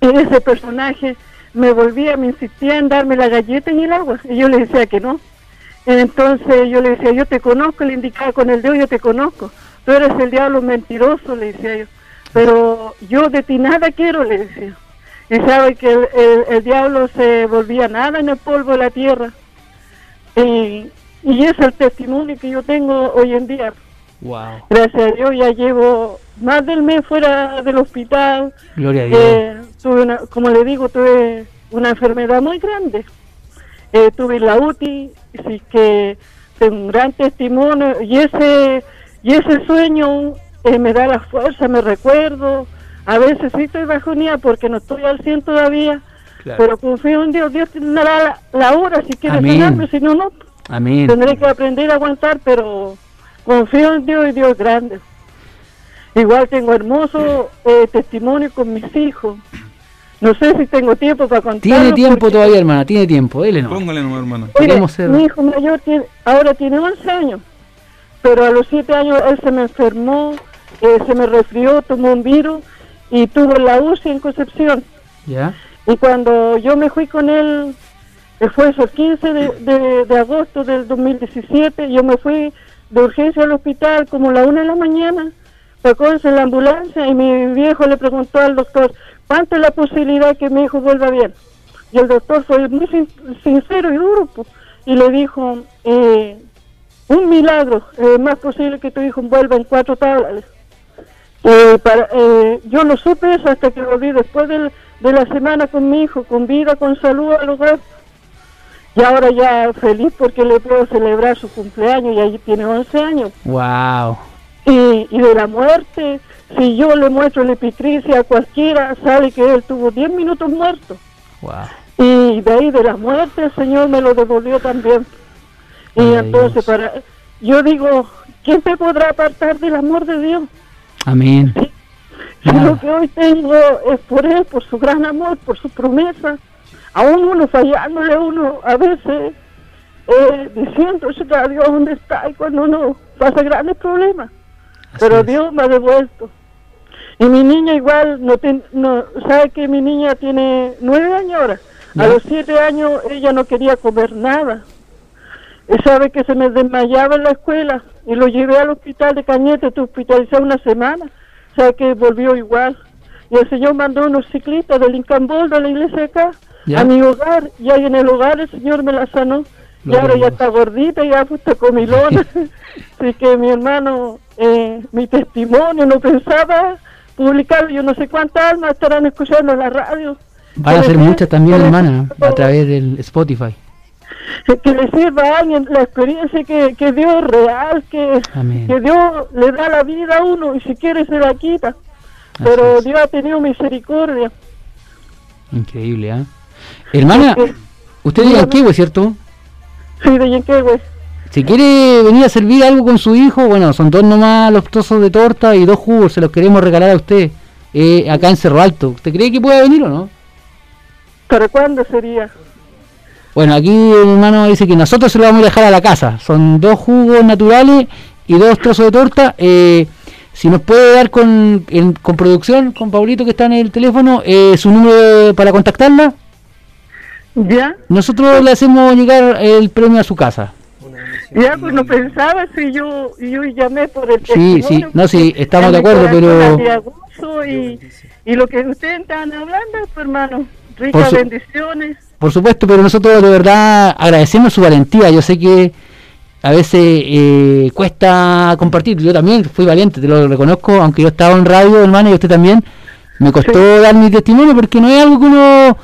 [SPEAKER 5] ese personaje me volvía, me insistía en darme la galleta y el agua. Y yo le decía que no. Entonces yo le decía, yo te conozco, le indicaba con el dedo, yo te conozco. Tú eres el diablo mentiroso, le decía yo. Pero yo de ti nada quiero, le decía. Y sabe que el, el- el diablo se volvía nada en el polvo de la tierra. Y, y es el testimonio que yo tengo hoy en día.
[SPEAKER 2] Wow.
[SPEAKER 5] Gracias a Dios ya llevo más del mes fuera del hospital.
[SPEAKER 2] Gloria a Dios.
[SPEAKER 5] Eh, tuve una, como le digo, tuve una enfermedad muy grande. Eh, tuve la UTI, así que tengo un gran testimonio y ese y ese sueño eh, me da la fuerza, me recuerdo. A veces sí estoy bajonía porque no estoy al 100 todavía,
[SPEAKER 2] Claro.
[SPEAKER 5] pero confío en Dios. Dios me dará la, la hora si quiere sanarme, si no, no.
[SPEAKER 2] Amén.
[SPEAKER 5] Tendré que aprender a aguantar, pero confío en Dios y Dios es grande. Igual tengo hermoso eh, testimonio con mis hijos. No sé si tengo tiempo para contar.
[SPEAKER 2] Tiene tiempo todavía, hermana, tiene tiempo. Dele no.
[SPEAKER 3] Póngale nomás, hermano.
[SPEAKER 2] Queremos ser-
[SPEAKER 5] Mi hijo mayor tiene, ahora tiene 11 años, pero a los 7 años él se me enfermó, eh, se me resfrió, tomó un virus y tuvo la UCI en Concepción.
[SPEAKER 2] ¿Ya?
[SPEAKER 5] Y cuando yo me fui con él, eh, fue eso, el 15 de, de- de agosto del 2017, yo me fui de urgencia al hospital como a la una de la mañana, sacó en la ambulancia y mi viejo le preguntó al doctor, ¿cuánto es la posibilidad que mi hijo vuelva bien? Y el doctor fue muy sin- sincero y duro, pues, y le dijo, eh, un milagro, es más posible que tu hijo vuelva en cuatro tablas. Eh, para, eh, yo no supe eso hasta que volví después del- de la semana con mi hijo, con vida, con salud al hogar. Y ahora ya feliz porque le puedo celebrar su cumpleaños y ahí tiene 11 años.
[SPEAKER 2] Wow.
[SPEAKER 5] Y, y de la muerte, si yo le muestro la epicrisia a cualquiera, sabe que él tuvo 10 minutos muerto.
[SPEAKER 2] Wow.
[SPEAKER 5] Y de ahí de la muerte el Señor me lo devolvió también. Y
[SPEAKER 2] Ay,
[SPEAKER 5] entonces
[SPEAKER 2] Dios.
[SPEAKER 5] para yo digo, ¿quién te podrá apartar del amor de Dios?
[SPEAKER 2] Amén.
[SPEAKER 5] Si
[SPEAKER 2] Nada.
[SPEAKER 5] lo que hoy tengo es por Él, por su gran amor, por su promesa. Aún uno fallándole uno a veces, eh, diciendo, "Chica, Dios, ¿dónde está? Y cuando uno pasa grandes problemas. Pero. Dios me ha devuelto. Y mi niña igual, no, ten- no sabe que mi niña tiene nueve años ahora. A los siete años ella no quería comer nada. Y sabe que se me desmayaba en la escuela y lo llevé al hospital de Cañete, te hospitalizé una semana. Sabe que volvió igual. Y el Señor mandó unos ciclistas del Incambol de la iglesia acá
[SPEAKER 2] Ya.
[SPEAKER 5] a mi hogar. Y ahí en el hogar el Señor me la sanó. Y ahora ya está gordita, ya puesta comilona. Así que mi hermano, eh, mi testimonio, no pensaba publicarlo. Yo no sé cuántas almas estarán escuchando en la radio.
[SPEAKER 2] Van a ser muchas también, hermana, a través del Spotify.
[SPEAKER 5] que le sirva a alguien la experiencia que, que Dios es real, que,
[SPEAKER 2] Amén.
[SPEAKER 5] que Dios le da la vida a uno y si quiere se la quita.
[SPEAKER 2] Así
[SPEAKER 5] Pero
[SPEAKER 2] es.
[SPEAKER 5] Dios ha tenido misericordia.
[SPEAKER 2] Increíble, ¿ah? Hermana,
[SPEAKER 5] Porque-
[SPEAKER 2] usted es de
[SPEAKER 5] dígame.
[SPEAKER 2] Yanquihue, ¿cierto?
[SPEAKER 5] Sí, de Yanquehue.
[SPEAKER 2] Si quiere venir a servir algo con su hijo, bueno, son dos nomás los trozos de torta y dos jugos, se los queremos regalar a usted, eh, acá en Cerro Alto. ¿Usted cree que puede venir o no?
[SPEAKER 5] ¿Para cuándo sería?
[SPEAKER 2] Bueno, aquí el hermano dice que nosotros se lo vamos a dejar a la casa. Son dos jugos naturales y dos trozos de torta. Eh, si nos puede dar con, en- con producción, con Paulito que está en el teléfono, eh, su número para contactarla,
[SPEAKER 5] ¿Ya?
[SPEAKER 2] nosotros le hacemos llegar el premio a su casa.
[SPEAKER 5] Ya, pues no pensaba si yo, yo llamé por el
[SPEAKER 2] Sí, sí, no, sí, estamos de acuerdo, pero-
[SPEAKER 5] y, y lo que ustedes están hablando, pues, hermano,
[SPEAKER 2] Por
[SPEAKER 5] ricas
[SPEAKER 2] su-
[SPEAKER 5] bendiciones.
[SPEAKER 2] Por supuesto, pero nosotros de verdad agradecemos su valentía. Yo sé que a veces eh, cuesta compartir. Yo también fui valiente, te lo reconozco, aunque yo estaba en radio, hermano, y usted también. Me costó dar mi testimonio porque no es algo que uno,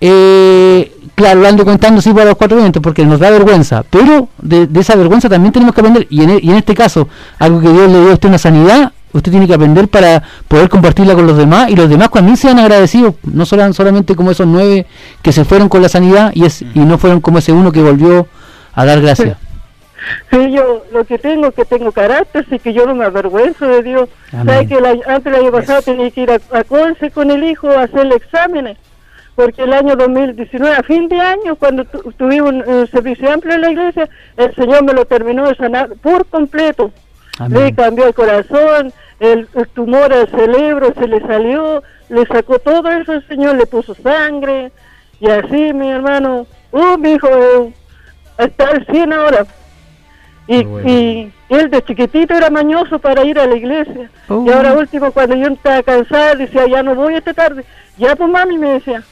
[SPEAKER 2] eh, claro, lo ando contando así para los cuatro vientos porque nos da vergüenza. Pero de, de esa vergüenza también tenemos que aprender. Y en, e- y en este caso, algo que Dios le dio a usted una sanidad, usted tiene que aprender para poder compartirla con los demás y los demás también sean agradecidos, no solo, solamente como esos nueve que se fueron con la sanidad y, es, y no fueron como ese uno que volvió a dar gracias.
[SPEAKER 5] Sí, yo lo que tengo es que tengo carácter, sí que yo no me avergüenzo de Dios. ¿Sabe que año- antes del año pasado tenía que ir a, a Conce con el hijo a hacerle exámenes? Porque el año 2019, a fin de año, cuando tu- tuvimos un, un servicio amplio en la iglesia, el Señor me lo terminó de sanar por completo.
[SPEAKER 2] Amén.
[SPEAKER 5] Le cambió el corazón, el, el tumor al cerebro se le salió, le sacó todo eso el Señor, le puso sangre, y así mi hermano, uh, mi hijo, eh, está al 100 ahora. Y,
[SPEAKER 4] bueno.
[SPEAKER 5] y él de chiquitito era mañoso para ir a la iglesia.
[SPEAKER 2] Oh.
[SPEAKER 5] Y ahora último, cuando yo estaba cansada, decía, ya no voy esta tarde. Ya pues mami me decía,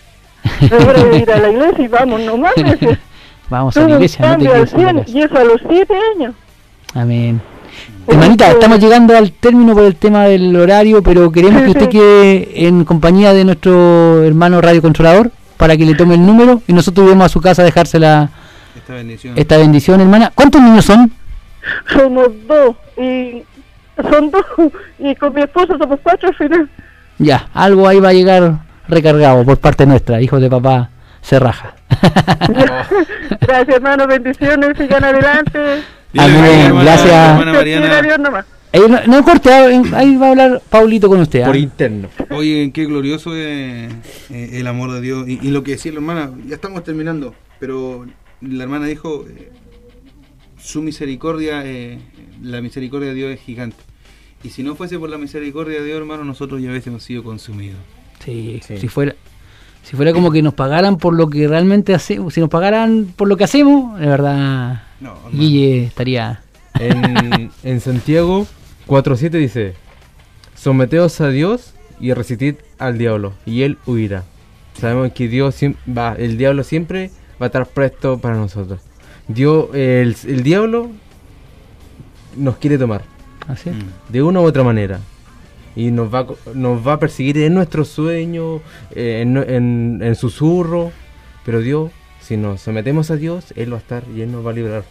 [SPEAKER 5] es hora de ir a la iglesia y vamos nomás, me decía.
[SPEAKER 2] Vamos a
[SPEAKER 5] Tuve
[SPEAKER 2] la iglesia, no te
[SPEAKER 5] cambio al
[SPEAKER 2] quedes en la
[SPEAKER 5] 100
[SPEAKER 2] casa.
[SPEAKER 5] y eso a los 7 años.
[SPEAKER 2] Amén.
[SPEAKER 5] Este-
[SPEAKER 2] Hermanita, estamos llegando al término por el tema del horario, pero queremos
[SPEAKER 5] Sí,
[SPEAKER 2] que usted
[SPEAKER 5] sí.
[SPEAKER 2] quede en compañía de nuestro hermano radiocontrolador para que le tome el número y nosotros iremos a su casa a dejársela
[SPEAKER 3] Esta bendición.
[SPEAKER 2] esta bendición, hermana. ¿Cuántos niños son?
[SPEAKER 5] Somos dos y son dos y con mi esposo somos cuatro al final.
[SPEAKER 2] Ya, algo ahí va a llegar recargado por parte nuestra, hijos de papá Serraja.
[SPEAKER 5] Gracias hermano, bendiciones, sigan adelante.
[SPEAKER 3] Dile,
[SPEAKER 2] Amén,
[SPEAKER 3] hermana-
[SPEAKER 2] gracias. Ahí no, no corte, ah, ahí va a hablar Paulito con usted. ¿ah?
[SPEAKER 4] Por interno.
[SPEAKER 3] Oye, qué glorioso es eh, el amor de Dios. Y, y lo que decía la hermana, ya estamos terminando, pero la hermana dijo, eh, su misericordia, eh, la misericordia de Dios es gigante. Y si no fuese por la misericordia de Dios, hermano, nosotros ya hubiésemos sido consumidos.
[SPEAKER 2] Sí. si fuera si fuera como que nos pagaran por lo que realmente hacemos, si nos pagaran por lo que hacemos, de verdad,
[SPEAKER 3] No.
[SPEAKER 2] Guille estaría...
[SPEAKER 4] En, en Santiago 4.7 dice, someteos a Dios y resistid al diablo, y él huirá. Sabemos que Dios va, el diablo siempre va a estar presto para nosotros. Dios, el, el diablo nos quiere tomar,
[SPEAKER 2] ¿Así?
[SPEAKER 4] De una u otra manera. Y nos va, a co- nos va a perseguir en nuestros sueños, eh, en, en, en susurro, pero Dios, si nos sometemos a Dios, Él va a estar y Él nos va a librar.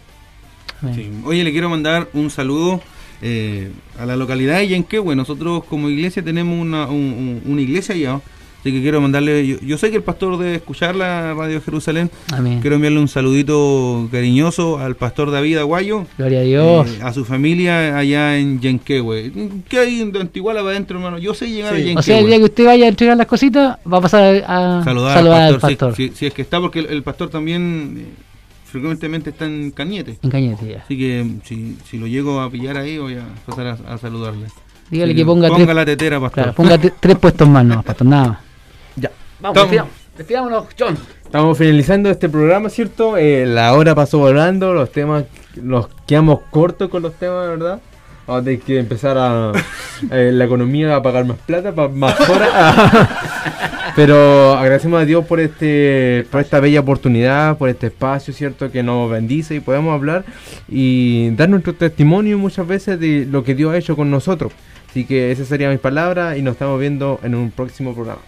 [SPEAKER 3] Sí. Oye, le quiero mandar un saludo eh, a la localidad de Yanquehue. Nosotros como iglesia tenemos una, un- un- una iglesia allá. Así que quiero mandarle, yo, yo sé que el pastor debe escuchar la radio Jerusalén.
[SPEAKER 2] Amén.
[SPEAKER 3] Quiero enviarle un saludito cariñoso al pastor David Aguayo,
[SPEAKER 2] Gloria a Dios.
[SPEAKER 3] eh, a su familia allá en Yanquehue. ¿Qué hay en Antiguala para adentro, hermano? Yo sé llegar a
[SPEAKER 4] Sí.
[SPEAKER 3] Yanquehue.
[SPEAKER 2] o sea, el día que usted vaya a entregar las cositas, va a pasar a
[SPEAKER 3] saludar,
[SPEAKER 2] saludar
[SPEAKER 3] al
[SPEAKER 2] al
[SPEAKER 3] pastor. Si, si- si es que está, porque el, el pastor también eh, frecuentemente está en Cañete.
[SPEAKER 2] En Cañete ya.
[SPEAKER 3] Así que si, si lo llego a pillar ahí, voy a pasar a, a saludarle.
[SPEAKER 2] Dígale que ponga,
[SPEAKER 3] ponga
[SPEAKER 2] tres,
[SPEAKER 3] la tetera, pastor.
[SPEAKER 2] claro, ponga tre- tres puestos más, no, pastor, nada más. Vamos, despidamos- despidámonos, John.
[SPEAKER 4] Estamos finalizando este programa, ¿cierto? Eh, la hora pasó volando, los temas, nos quedamos cortos con los temas, ¿verdad? Vamos a tener que empezar a eh, la economía a pagar más plata, más horas. Pero agradecemos a Dios por este, por esta bella oportunidad, por este espacio, ¿cierto? Que nos bendice y podemos hablar y dar nuestro testimonio muchas veces de lo que Dios ha hecho con nosotros. Así que esas serían mis palabras y nos estamos viendo en un próximo programa.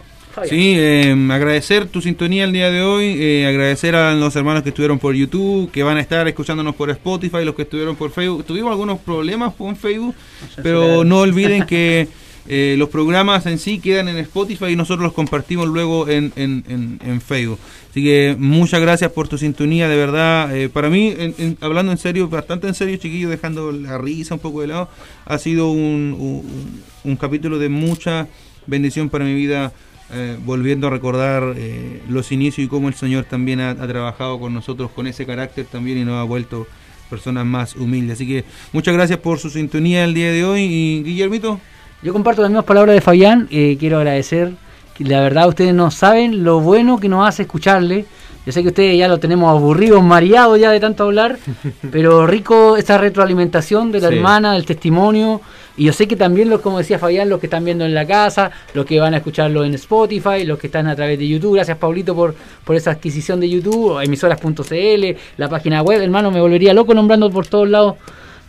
[SPEAKER 3] Sí, eh, agradecer tu sintonía el día de hoy, eh, agradecer a los hermanos que estuvieron por YouTube, que van a estar escuchándonos por Spotify, los que estuvieron por Facebook. Tuvimos algunos problemas con Facebook, pero no olviden que eh, los programas en sí quedan en Spotify y nosotros los compartimos luego en, en, en- en Facebook. Así que muchas gracias por tu sintonía, de verdad. eh, para mí, en- en- hablando en serio, bastante en serio, chiquillos, dejando la risa un poco de lado, ha sido un, un- un capítulo de mucha bendición para mi vida eh, volviendo a recordar eh, los inicios y cómo el Señor también ha, ha trabajado con nosotros con ese carácter también y nos ha vuelto personas más humildes. Así que muchas gracias por su sintonía el día de hoy y Guillermito.
[SPEAKER 2] Yo comparto las mismas palabras de Fabián. eh, quiero agradecer. La verdad, ustedes no saben lo bueno que nos hace escucharle. Yo sé que ustedes ya lo tenemos aburridos, mareados ya de tanto hablar, pero rico esa retroalimentación de la
[SPEAKER 4] Sí.
[SPEAKER 2] hermana, del testimonio. Y yo sé que también, los, como decía Fabián, los que están viendo en la casa, los que van a escucharlo en Spotify, los que están a través de YouTube. Gracias, Paulito, por, por esa adquisición de YouTube, emisoras.cl, la página web. Hermano, me volvería loco nombrando por todos lados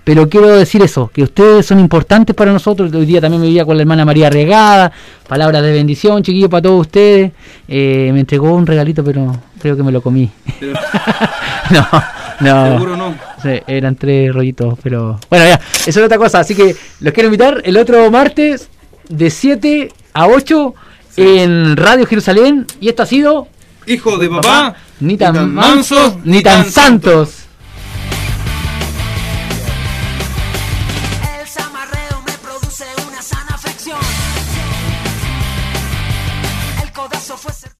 [SPEAKER 2] pero quiero decir eso, que ustedes son importantes para nosotros. Hoy día también me vivía con la hermana María Regada. Palabras de bendición, chiquillos, para todos ustedes. Eh, me entregó un regalito, pero creo que me lo comí.
[SPEAKER 3] Pero-
[SPEAKER 2] no, no.
[SPEAKER 3] Seguro no.
[SPEAKER 2] Sí, eran tres rollitos, pero... Bueno, ya, eso es otra cosa. Así que los quiero invitar el otro martes de 7 a 8 en Radio Jerusalén. Y esto ha sido...
[SPEAKER 3] Hijo de papá,
[SPEAKER 2] Ni tan mansos, ni tan santos.